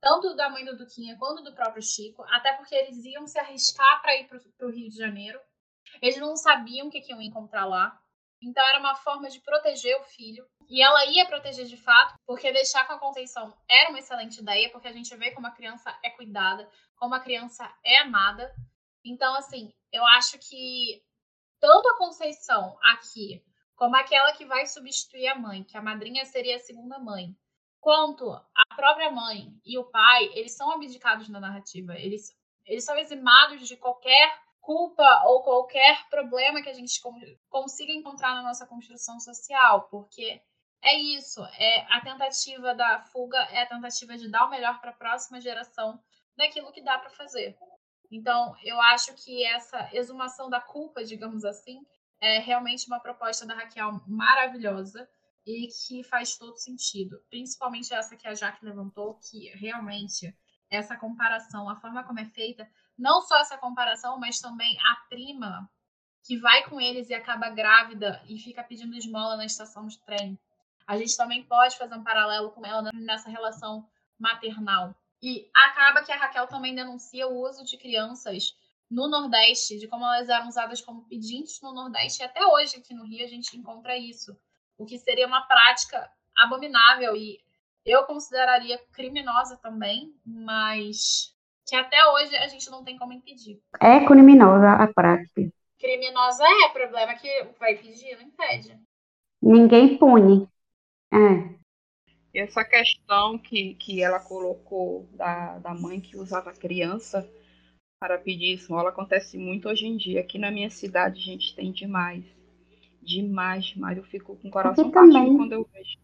Tanto da mãe do Duquinha quanto do próprio Chico, até porque eles iam se arriscar para ir para o Rio de Janeiro. Eles não sabiam o que, que iam encontrar lá. Então era uma forma de proteger o filho. E ela ia proteger de fato, porque deixar com a Conceição era uma excelente ideia, porque a gente vê como a criança é cuidada, como a criança é amada. Então, assim, eu acho que tanto a Conceição aqui, como aquela que vai substituir a mãe, que a madrinha seria a segunda mãe, quanto a própria mãe e o pai, eles são abdicados na narrativa. Eles, eles são eximados de qualquer culpa ou qualquer problema que a gente consiga encontrar na nossa construção social, porque é isso, é a tentativa da fuga, é a tentativa de dar o melhor para a próxima geração daquilo que dá para fazer. Então, eu acho que essa exumação da culpa, digamos assim, é realmente uma proposta da Raquel maravilhosa e que faz todo sentido. Principalmente essa que a Jaque levantou, que realmente essa comparação, a forma como é feita, não só essa comparação, mas também a prima que vai com eles e acaba grávida e fica pedindo esmola na estação de trem. A gente também pode fazer um paralelo com ela nessa relação maternal. E acaba que a Raquel também denuncia o uso de crianças no Nordeste, de como elas eram usadas como pedintes no Nordeste, e até hoje aqui no Rio a gente encontra isso, o que seria uma prática abominável e eu consideraria criminosa também, mas que até hoje a gente não tem como impedir. É criminosa a prática. Criminosa é, problema que vai pedir, não impede. Ninguém pune. É. E essa questão que, que ela colocou da, da mãe que usava criança para pedir esmola acontece muito hoje em dia. Aqui na minha cidade a gente tem demais. Demais, demais. Eu fico com o coração partido quando eu vejo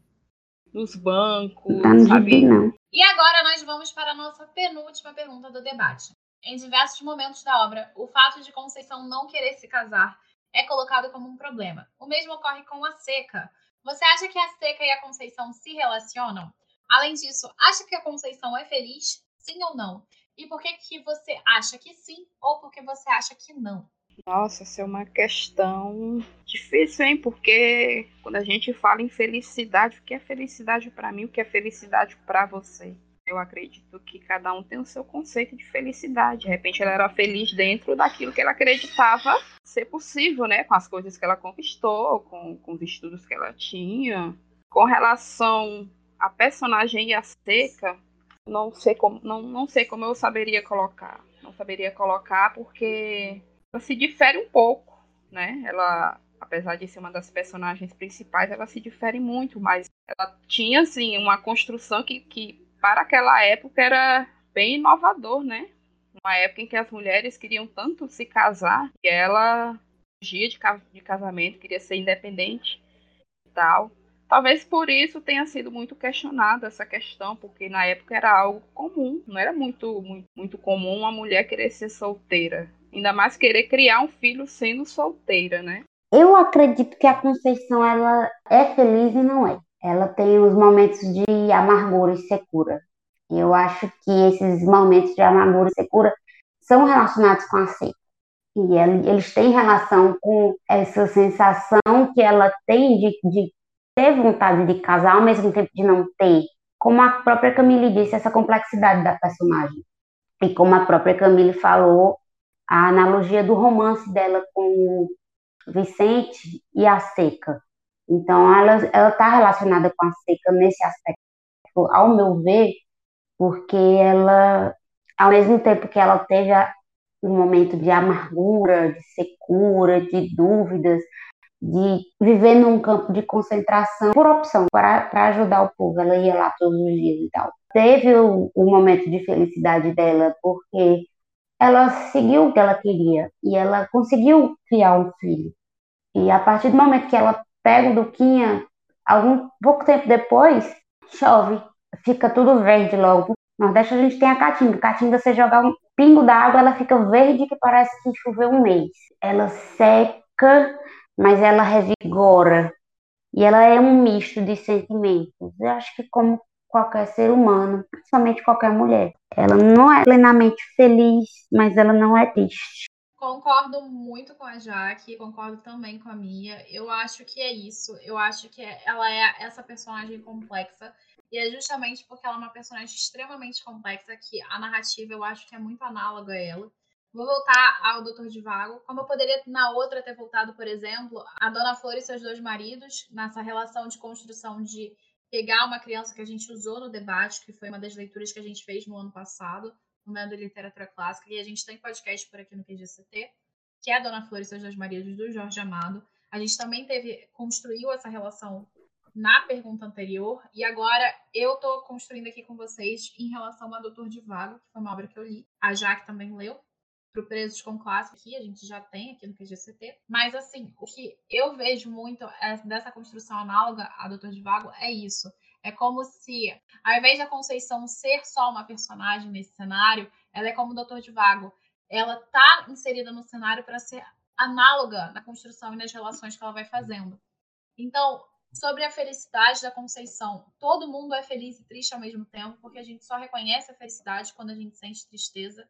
nos bancos, não sabe? Não. E agora nós vamos para a nossa penúltima pergunta do debate. Em diversos momentos da obra, o fato de Conceição não querer se casar é colocado como um problema. O mesmo ocorre com a Seca. Você acha que a Seca e a Conceição se relacionam? Além disso, acha que a Conceição é feliz? Sim ou não? E por que, que você acha que sim ou por que você acha que não? Nossa, essa é uma questão difícil, hein? Porque quando a gente fala em felicidade, o que é felicidade para mim, o que é felicidade para você? Eu acredito que cada um tem o seu conceito de felicidade. De repente ela era feliz dentro daquilo que ela acreditava ser possível, né? Com as coisas que ela conquistou, com, com os estudos que ela tinha. Com relação à personagem e a seca, não sei como, não, não sei como eu saberia colocar. Não saberia colocar porque ela se difere um pouco, né? Ela, apesar de ser uma das personagens principais, ela se difere muito, mas ela tinha, assim, uma construção que, que para aquela época era bem inovador, né? Uma época em que as mulheres queriam tanto se casar que ela fugia de, de casamento, queria ser independente e tal. Talvez por isso tenha sido muito questionada essa questão, porque na época era algo comum, não era muito, muito, muito comum uma mulher querer ser solteira. Ainda mais querer criar um filho sendo solteira, né? Eu acredito que a Conceição ela é feliz e não é. Ela tem os momentos de amargura e secura. Eu acho que esses momentos de amargura e secura são relacionados com a seca. E eles têm relação com essa sensação que ela tem de, de ter vontade de casar, ao mesmo tempo de não ter. Como a própria Camille disse, essa complexidade da personagem. E como a própria Camille falou, a analogia do romance dela com Vicente e a seca. Então, ela está relacionada com a seca nesse aspecto, ao meu ver, porque ela, ao mesmo tempo que ela teve um momento de amargura, de secura, de dúvidas, de viver num campo de concentração por opção, para ajudar o povo. Ela ia lá todos os dias e tal. Teve o, o momento de felicidade dela, porque ela seguiu o que ela queria e ela conseguiu criar um filho. E a partir do momento que ela pega o Duquinha, algum pouco tempo depois, chove, fica tudo verde logo. No Nordeste a gente tem a caatinga. Caatinga, você jogar um pingo d'água, ela fica verde que parece que choveu um mês. Ela seca, mas ela revigora. E ela é um misto de sentimentos. Eu acho que como qualquer ser humano, principalmente qualquer mulher. Ela não é plenamente feliz, mas ela não é triste. Concordo muito com a Jaque, concordo também com a Mia. Eu acho que é isso. Eu acho que ela é essa personagem complexa. E é justamente porque ela é uma personagem extremamente complexa que a narrativa eu acho que é muito análoga a ela. Vou voltar ao Doutor de Vago. Como eu poderia na outra ter voltado, por exemplo, a Dona Flor e seus dois maridos, nessa relação de construção de pegar uma criança que a gente usou no debate, que foi uma das leituras que a gente fez no ano passado, no Meio da Literatura Clássica, e a gente tem podcast por aqui no QGCT, que é Dona Flor e seus dois maridos, do Jorge Amado. A gente também teve, construiu essa relação na pergunta anterior, e agora eu estou construindo aqui com vocês em relação a Doutor de Vago, que foi uma obra que eu li. A Jaque também leu, para o Presos com Classe, aqui a gente já tem aqui no QGCT. Mas, assim, o que eu vejo muito é, dessa construção análoga a Doutor de Vago é isso. É como se, ao invés da Conceição ser só uma personagem nesse cenário, ela é como o Doutor de Vago. Ela tá inserida no cenário para ser análoga na construção e nas relações que ela vai fazendo. Então, sobre a felicidade da Conceição, todo mundo é feliz e triste ao mesmo tempo, porque a gente só reconhece a felicidade quando a gente sente tristeza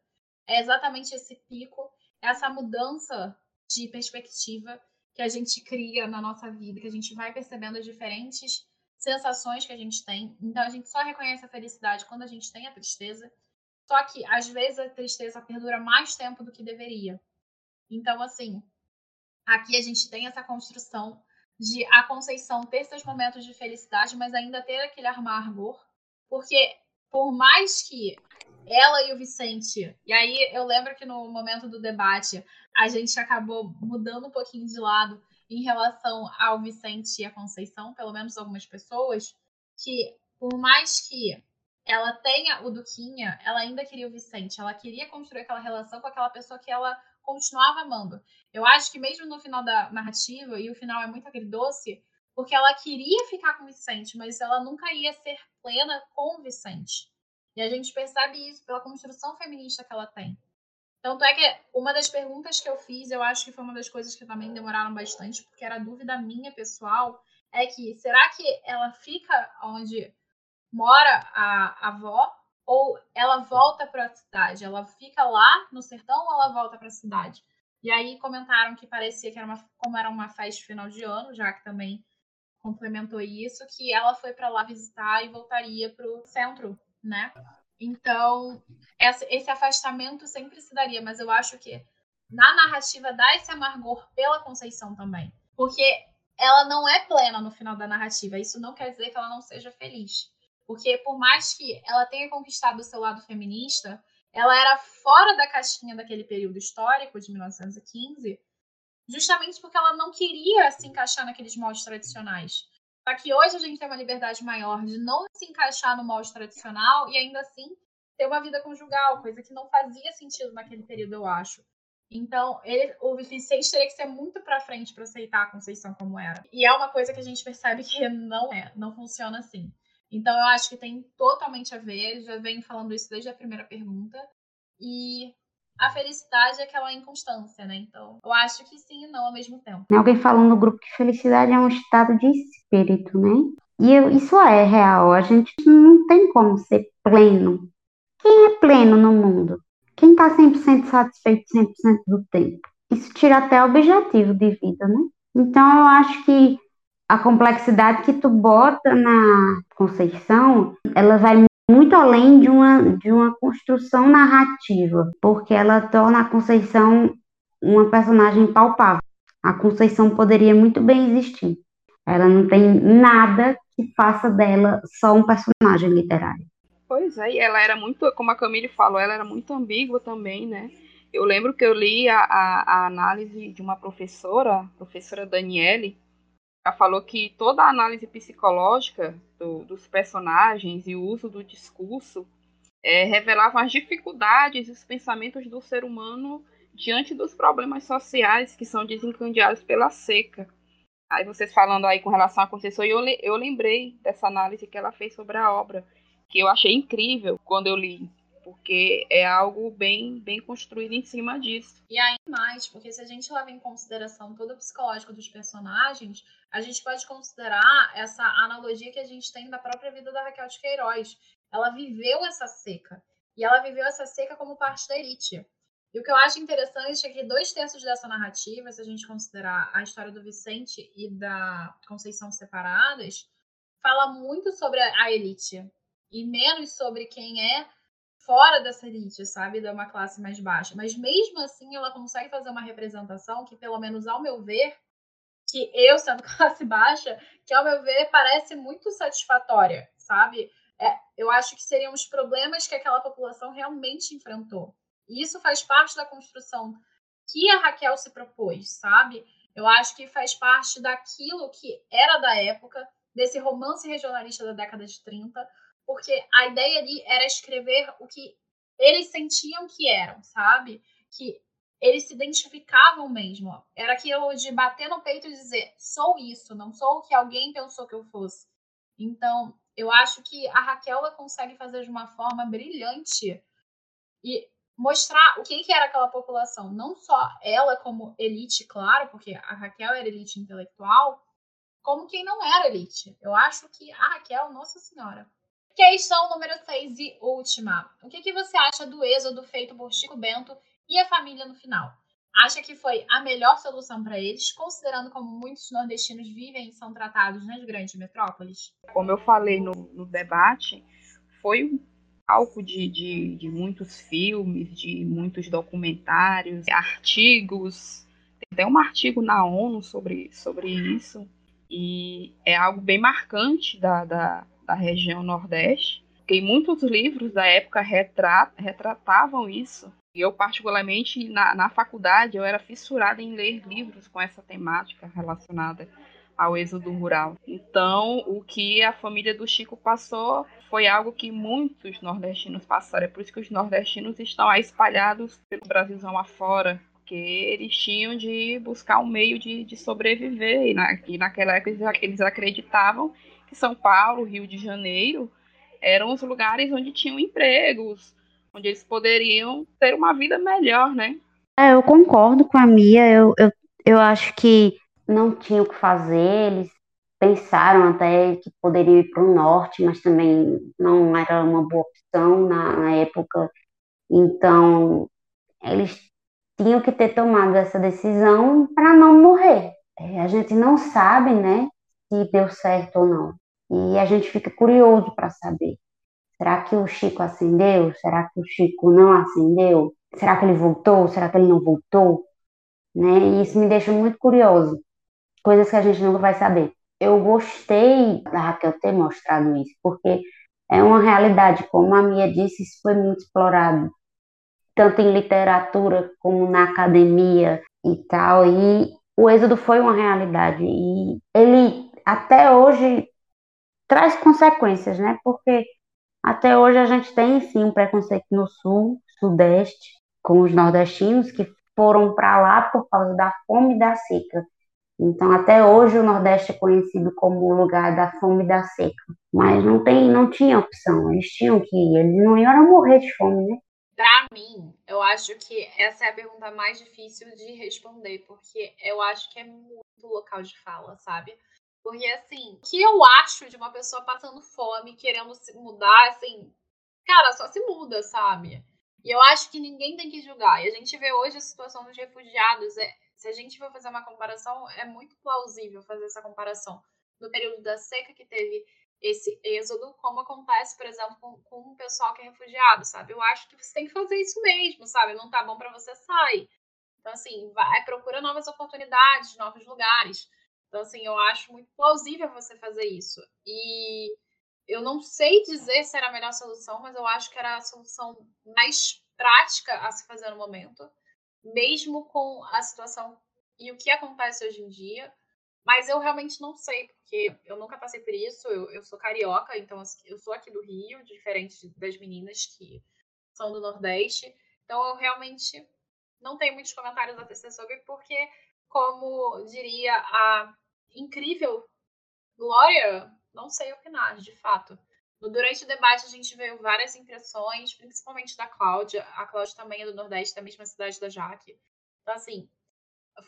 é exatamente esse pico, essa mudança de perspectiva que a gente cria na nossa vida, que a gente vai percebendo as diferentes sensações que a gente tem. Então a gente só reconhece a felicidade quando a gente tem a tristeza. Só que às vezes a tristeza perdura mais tempo do que deveria. Então assim, aqui a gente tem essa construção de a Conceição ter seus momentos de felicidade, mas ainda ter aquele amargor, porque por mais que ela e o Vicente. E aí eu lembro que no momento do debate a gente acabou mudando um pouquinho de lado em relação ao Vicente e a Conceição, pelo menos algumas pessoas, que por mais que ela tenha o Duquinha, ela ainda queria o Vicente, ela queria construir aquela relação com aquela pessoa que ela continuava amando. Eu acho que mesmo no final da narrativa, e o final é muito agridoce, porque ela queria ficar com o Vicente, mas ela nunca ia ser plena com o Vicente. E a gente percebe isso pela construção feminista que ela tem. Tanto é que uma das perguntas que eu fiz, eu acho que foi uma das coisas que também demoraram bastante, porque era dúvida minha pessoal, é que será que ela fica onde mora a, avó ou ela volta para a cidade? Ela fica lá no sertão ou ela volta para a cidade? E aí comentaram que parecia que era uma, como era uma festa final de ano, já que também complementou isso, que ela foi para lá visitar e voltaria para o centro né? Então, esse afastamento sempre se daria, mas eu acho que na narrativa dá esse amargor pela Conceição também. Porque ela não é plena no final da narrativa. Isso não quer dizer que ela não seja feliz. Porque por mais que ela tenha conquistado o seu lado feminista, ela era fora da caixinha daquele período histórico de 1915, justamente porque ela não queria se encaixar naqueles moldes tradicionais. Só que hoje a gente tem uma liberdade maior de não se encaixar no molde tradicional e ainda assim ter uma vida conjugal, coisa que não fazia sentido naquele período, eu acho. Então, ele, o Vicente teria que ser muito para frente para aceitar a Conceição como era. E é uma coisa que a gente percebe que não é, não funciona assim. Então, eu acho que tem totalmente a ver, já venho falando isso desde a primeira pergunta. E a felicidade é aquela inconstância, né? Então, eu acho que sim e não ao mesmo tempo. Alguém falou no grupo que felicidade é um estado de espírito, né? E eu, isso é real. A gente não tem como ser pleno. Quem é pleno no mundo? Quem está 100% satisfeito 100% do tempo? Isso tira até o objetivo de vida, né? Então, eu acho que a complexidade que tu bota na Conceição, ela vai muito além de uma, de uma construção narrativa, porque ela torna a Conceição uma personagem palpável. A Conceição poderia muito bem existir. Ela não tem nada que faça dela só um personagem literário. Pois é, e ela era muito, como a Camille falou, ela era muito ambígua também, né? Eu lembro que eu li a, a, a análise de uma professora, professora Daniele, ela falou que toda a análise psicológica do, dos personagens e o uso do discurso é, revelavam as dificuldades e os pensamentos do ser humano diante dos problemas sociais que são desencadeados pela seca. Aí vocês falando aí com relação à Conceição, eu, eu lembrei dessa análise que ela fez sobre a obra, que eu achei incrível quando eu li, porque é algo bem, bem construído em cima disso. E ainda mais, porque se a gente leva em consideração todo o psicológico dos personagens, a gente pode considerar essa analogia que a gente tem da própria vida da Raquel de Queiroz. Ela viveu essa seca, e ela viveu essa seca como parte da elite. E o que eu acho interessante é que dois terços dessa narrativa, se a gente considerar a história do Vicente e da Conceição separadas, fala muito sobre a elite e menos sobre quem é fora dessa elite, sabe, de uma classe mais baixa. Mas mesmo assim, ela consegue fazer uma representação que, pelo menos ao meu ver, que eu sendo classe baixa, que ao meu ver parece muito satisfatória, sabe? É, eu acho que seriam os problemas que aquela população realmente enfrentou. E isso faz parte da construção que a Raquel se propôs, sabe? Eu acho que faz parte daquilo que era da época, desse romance regionalista da década de 30, porque a ideia ali era escrever o que eles sentiam que eram, sabe? Que eles se identificavam mesmo. Era aquilo de bater no peito e dizer: sou isso, não sou o que alguém pensou que eu fosse. Então, eu acho que a Raquel consegue fazer de uma forma brilhante e mostrar o que, que era aquela população. Não só ela como elite, claro, porque a Raquel era elite intelectual, como quem não era elite. Eu acho que a Raquel, nossa senhora. Questão número 6 e última. O que, que você acha do êxodo feito por Chico Bento e a família no final? Acha que foi a melhor solução para eles, considerando como muitos nordestinos vivem e são tratados nas grandes metrópoles? Como eu falei no, no debate, foi palco de, de, de muitos filmes, de muitos documentários, artigos. Tem até um artigo na ONU sobre, sobre isso. E é algo bem marcante da, da, da região Nordeste. Porque muitos livros da época retrat, retratavam isso. E eu, particularmente, na, na faculdade, eu era fissurada em ler livros com essa temática relacionada ao êxodo rural. Então, o que a família do Chico passou foi algo que muitos nordestinos passaram. É por isso que os nordestinos estão aí espalhados pelo Brasilzão afora, porque eles tinham de buscar um meio de, de sobreviver. E, na, e naquela época eles acreditavam que São Paulo, Rio de Janeiro, eram os lugares onde tinham empregos, onde eles poderiam ter uma vida melhor, né? É, eu concordo com a Mia. Eu, eu, eu acho que não tinham o que fazer, eles pensaram até que poderiam ir para o norte, mas também não era uma boa opção na, na época. Então, eles tinham que ter tomado essa decisão para não morrer. É, a gente não sabe, né, se deu certo ou não. E a gente fica curioso para saber. Será que o Chico acendeu? Será que o Chico não acendeu? Será que ele voltou? Será que ele não voltou? Né? E isso me deixa muito curioso coisas que a gente nunca vai saber. Eu gostei da Raquel ter mostrado isso, porque é uma realidade, como a Mia disse, isso foi muito explorado, tanto em literatura como na academia e tal, e o êxodo foi uma realidade, e ele até hoje traz consequências, né? Porque até hoje a gente tem sim um preconceito no sul, sudeste, com os nordestinos que foram para lá por causa da fome e da seca. Então, até hoje, o Nordeste é conhecido como o lugar da fome e da seca. Mas não, tem, não tinha opção, eles tinham que ir, eles não iam morrer de fome, né? Para mim, eu acho que essa é a pergunta mais difícil de responder, porque eu acho que é muito local de fala, sabe? Porque, assim, o que eu acho de uma pessoa passando fome, querendo se mudar, assim, cara, só se muda, sabe? E eu acho que ninguém tem que julgar. E a gente vê hoje a situação dos refugiados. É, se a gente for fazer uma comparação, é muito plausível fazer essa comparação no período da seca que teve esse êxodo, como acontece, por exemplo, com, com o pessoal que é refugiado, sabe? Eu acho que você tem que fazer isso mesmo, sabe? Não tá bom para você sair. Então, assim, vai, procura novas oportunidades, novos lugares. Então, assim, eu acho muito plausível você fazer isso. E eu não sei dizer se era a melhor solução, mas eu acho que era a solução mais prática a se fazer no momento, mesmo com a situação e o que acontece hoje em dia. Mas eu realmente não sei, porque eu nunca passei por isso. Eu, eu sou carioca, então assim, eu sou aqui do Rio, diferente das meninas que são do Nordeste. Então eu realmente não tenho muitos comentários a tecer sobre, porque, como diria a incrível Glória, não sei opinar, de fato. Durante o debate, a gente veio várias impressões, principalmente da Cláudia. A Cláudia também é do Nordeste, da mesma cidade da Jaque. Então, assim,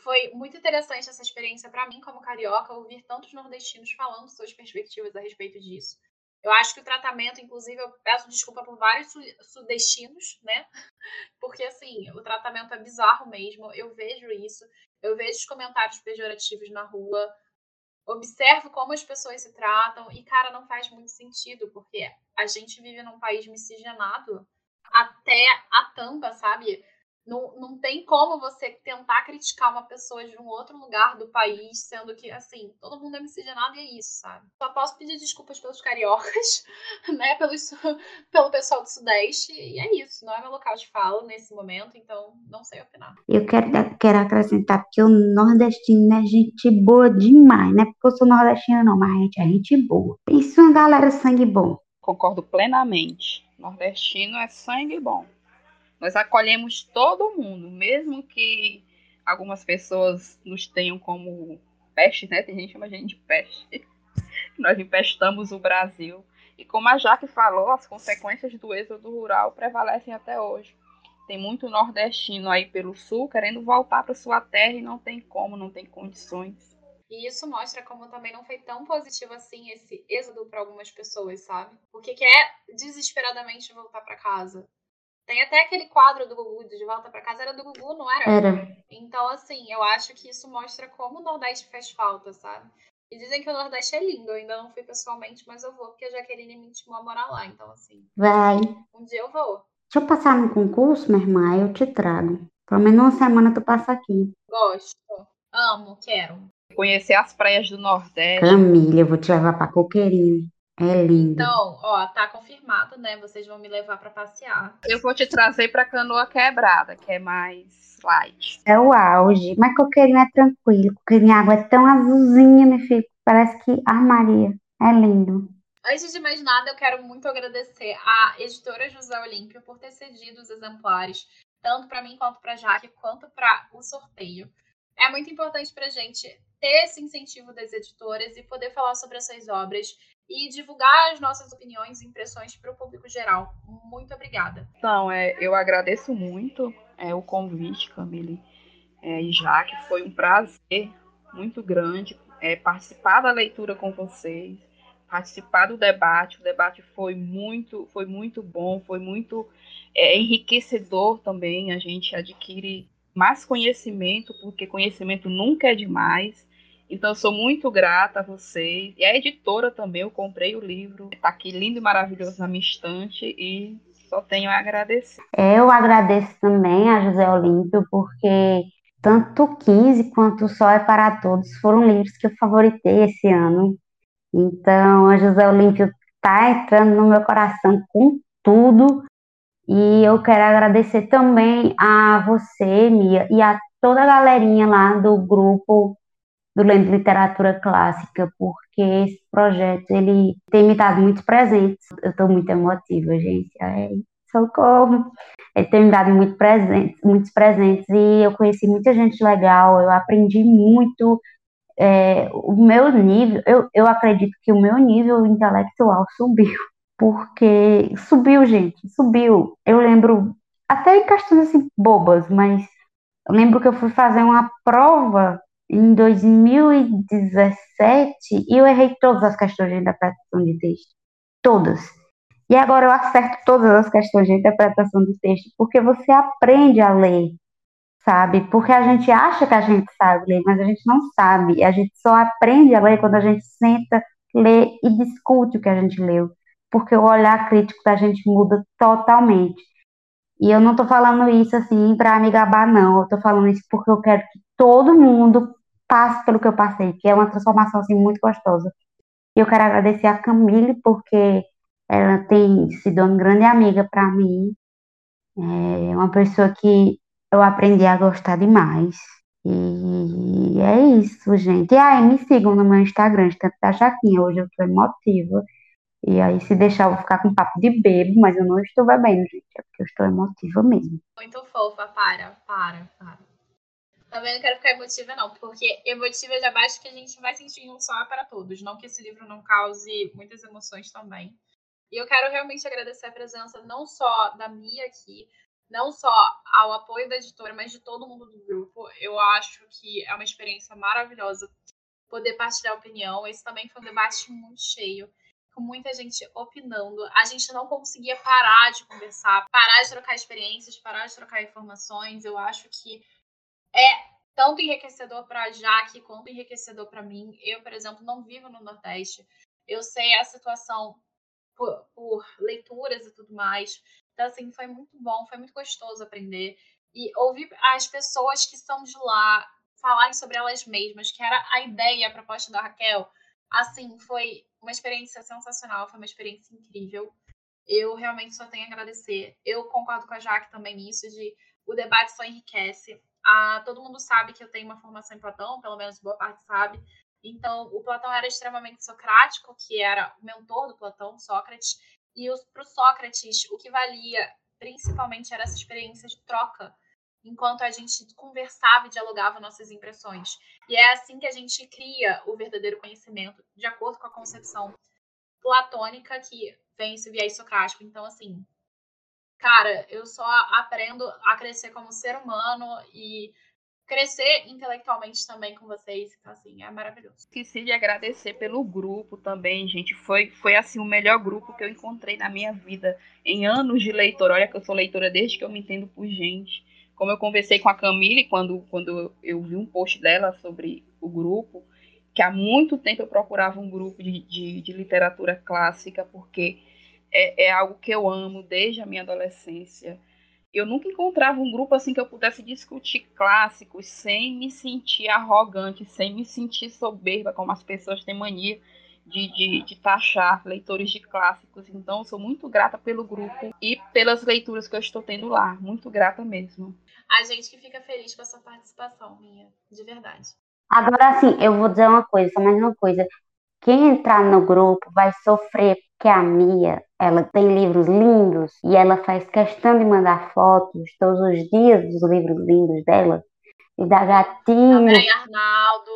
foi muito interessante essa experiência para mim, como carioca, ouvir tantos nordestinos falando suas perspectivas a respeito disso. Eu acho que o tratamento, inclusive, eu peço desculpa por vários sudestinos, né? Porque, assim, o tratamento é bizarro mesmo. Eu vejo isso. Eu vejo os comentários pejorativos na rua. Observo como as pessoas se tratam. E, cara, não faz muito sentido, porque a gente vive num país miscigenado até a tampa, sabe? Não, não tem como você tentar criticar uma pessoa de um outro lugar do país, sendo que, assim, todo mundo é miscigenado e é isso, sabe? Só posso pedir desculpas pelos cariocas, né? Pelos, pelo pessoal do Sudeste, e é isso. Não é meu local de fala nesse momento, então não sei opinar. Eu quero, quero acrescentar, porque o nordestino é gente boa demais, não é porque eu sou nordestina, não, mas a gente é gente boa. Pensa uma galera sangue bom. Concordo plenamente. Nordestino é sangue bom. Nós acolhemos todo mundo, mesmo que algumas pessoas nos tenham como peste, né? Tem gente que chama a gente de peste. Nós empestamos o Brasil. E como a Jaque falou, as consequências do êxodo rural prevalecem até hoje. Tem muito nordestino aí pelo sul querendo voltar para sua terra e não tem como, não tem condições. E isso mostra como também não foi tão positivo assim esse êxodo para algumas pessoas, sabe? Porque quer desesperadamente voltar para casa. Tem até aquele quadro do Gugu de volta para casa, era do Gugu, não era? Era. Então, assim, eu acho que isso mostra como o Nordeste faz falta, sabe? E dizem que o Nordeste é lindo, eu ainda não fui pessoalmente, mas eu vou, porque a Jaqueline me intimou a morar lá, então assim. Vai. Um dia eu vou. Deixa eu passar no concurso, minha irmã, eu te trago. Pelo menos uma semana tu passa aqui. Gosto. Amo, quero. Conhecer as praias do Nordeste. Camila, eu vou te levar pra Coqueirinho. É lindo. Então, ó, tá confirmado, né? Vocês vão me levar para passear. Eu vou te trazer pra canoa quebrada, que é mais light. É o auge. Mas coqueirinho é tranquilo. Coqueirinho, a água é tão azulzinha, meu filho. Parece que armaria. É lindo. Antes de mais nada, eu quero muito agradecer à editora José Olímpio por ter cedido os exemplares, tanto para mim quanto para Jaque, quanto para o sorteio. É muito importante para gente ter esse incentivo das editoras e poder falar sobre essas obras e divulgar as nossas opiniões e impressões para o público geral. Muito obrigada. Então, é, eu agradeço muito é, o convite, Camille é, e Jaque. Foi um prazer muito grande é, participar da leitura com vocês, participar do debate. O debate foi muito, foi muito bom, foi muito é, enriquecedor também. A gente adquire mais conhecimento, porque conhecimento nunca é demais. Então, eu sou muito grata a vocês. E a editora também, eu comprei o livro. Está aqui lindo e maravilhoso na minha estante e só tenho a agradecer. Eu agradeço também a José Olímpio, porque tanto 15 quanto o Sol é para Todos foram livros que eu favoritei esse ano. Então, a José Olímpio está entrando no meu coração com tudo. E eu quero agradecer também a você, Mia, e a toda a galerinha lá do grupo do Lendo Literatura Clássica, porque esse projeto ele tem me dado muitos presentes. Eu estou muito emotiva, gente. Ai, socorro! Ele tem me dado muito presentes, muitos presentes e eu conheci muita gente legal, eu aprendi muito. É, o meu nível, eu, eu acredito que o meu nível intelectual subiu, porque subiu, gente, subiu. Eu lembro, até em questões assim bobas, mas eu lembro que eu fui fazer uma prova em 2017 e eu errei todas as questões de interpretação de texto. Todas. E agora eu acerto todas as questões de interpretação de texto, porque você aprende a ler, sabe? Porque a gente acha que a gente sabe ler, mas a gente não sabe. A gente só aprende a ler quando a gente senta, lê e discute o que a gente leu. Porque o olhar crítico da gente muda totalmente. E eu não tô falando isso assim para me gabar, não. Eu tô falando isso porque eu quero que todo mundo passe pelo que eu passei, que é uma transformação assim muito gostosa. E eu quero agradecer a Camille, porque ela tem sido uma grande amiga para mim. É uma pessoa que eu aprendi a gostar demais. E é isso, gente. E aí, me sigam no meu Instagram, tanto da Jaquinha. Hoje eu tô emotiva. E aí, se deixar, eu vou ficar com papo de bebo, mas eu não estou bebendo, gente. É porque eu estou emotiva mesmo. Muito fofa, para, para, para. Também não quero ficar emotiva, não, porque emotiva já basta que a gente vai sentir um só para todos. Não que esse livro não cause muitas emoções também. E eu quero realmente agradecer a presença não só da Mia aqui, não só ao apoio da editora, mas de todo mundo do grupo. Eu acho que é uma experiência maravilhosa poder partilhar opinião. Esse também foi um debate muito cheio, com muita gente opinando. A gente não conseguia parar de conversar, parar de trocar experiências, parar de trocar informações. Eu acho que é tanto enriquecedor para Jaque quanto enriquecedor para mim. Eu, por exemplo, não vivo no Nordeste. Eu sei a situação por, por leituras e tudo mais. Então, assim, foi muito bom, foi muito gostoso aprender. E ouvir as pessoas que são de lá falarem sobre elas mesmas, que era a ideia, a proposta da Raquel, assim, foi uma experiência sensacional, foi uma experiência incrível. Eu realmente só tenho a agradecer. Eu concordo com a Jaque também nisso, de o debate só enriquece. Ah, todo mundo sabe que eu tenho uma formação em Platão, pelo menos boa parte sabe. Então, o Platão era extremamente socrático, que era o mentor do Platão, Sócrates, e para o Sócrates, o que valia principalmente era essa experiência de troca, enquanto a gente conversava e dialogava nossas impressões. E é assim que a gente cria o verdadeiro conhecimento, de acordo com a concepção platônica que vem esse viés socrático. Então, assim, cara, eu só aprendo a crescer como ser humano e crescer intelectualmente também com vocês. Então, assim, é maravilhoso. Esqueci de agradecer pelo grupo também, gente. Foi, foi assim, o melhor grupo que eu encontrei na minha vida em anos de leitor. Olha que eu sou leitora desde que eu me entendo por gente. Como eu conversei com a Camille quando, quando eu vi um post dela sobre o grupo, que há muito tempo eu procurava um grupo de, de, de literatura clássica, porque é, é algo que eu amo desde a minha adolescência eu nunca encontrava um grupo assim que eu pudesse discutir clássicos sem me sentir arrogante, sem me sentir soberba, como as pessoas têm mania de, de, de, taxar leitores de clássicos. Então, sou muito grata pelo grupo e pelas leituras que eu estou tendo lá. Muito grata mesmo. A gente que fica feliz com a sua participação, minha, de verdade. Agora, assim, eu vou dizer uma coisa, só mais uma coisa. Quem entrar no grupo vai sofrer, porque a Mia, ela tem livros lindos e ela faz questão de mandar fotos todos os dias dos livros lindos dela. E da gatinho. Também, Arnaldo.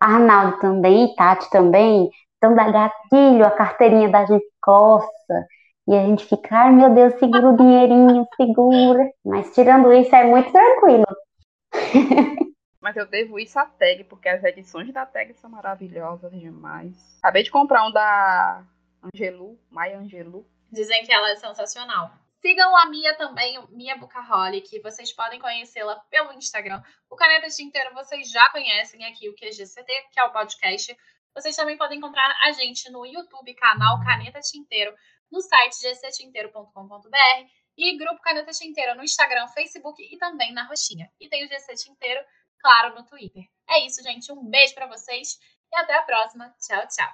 Arnaldo também, Tati também. Então dá gatilho, a carteirinha da gente coça. E a gente fica, ai meu Deus, segura o dinheirinho, segura. Mas tirando isso, é muito tranquilo. Mas eu devo isso à tag, porque as edições da tag são maravilhosas demais. Acabei de comprar um da Angelu, Maya Angelu. Dizem que ela é sensacional. Sigam a Mia também, Mia Bucaholic. Vocês podem conhecê-la pelo Instagram. O Caneta Tinteiro vocês já conhecem aqui, o QGCT, que é o podcast. Vocês também podem encontrar a gente no YouTube, canal Caneta Tinteiro, no site gctinteiro.com.br e Grupo Caneta Tinteiro no Instagram, Facebook e também na Roxinha. E tem o GC Tinteiro claro, no Twitter. É isso, gente. Um beijo para vocês e até a próxima. Tchau, tchau.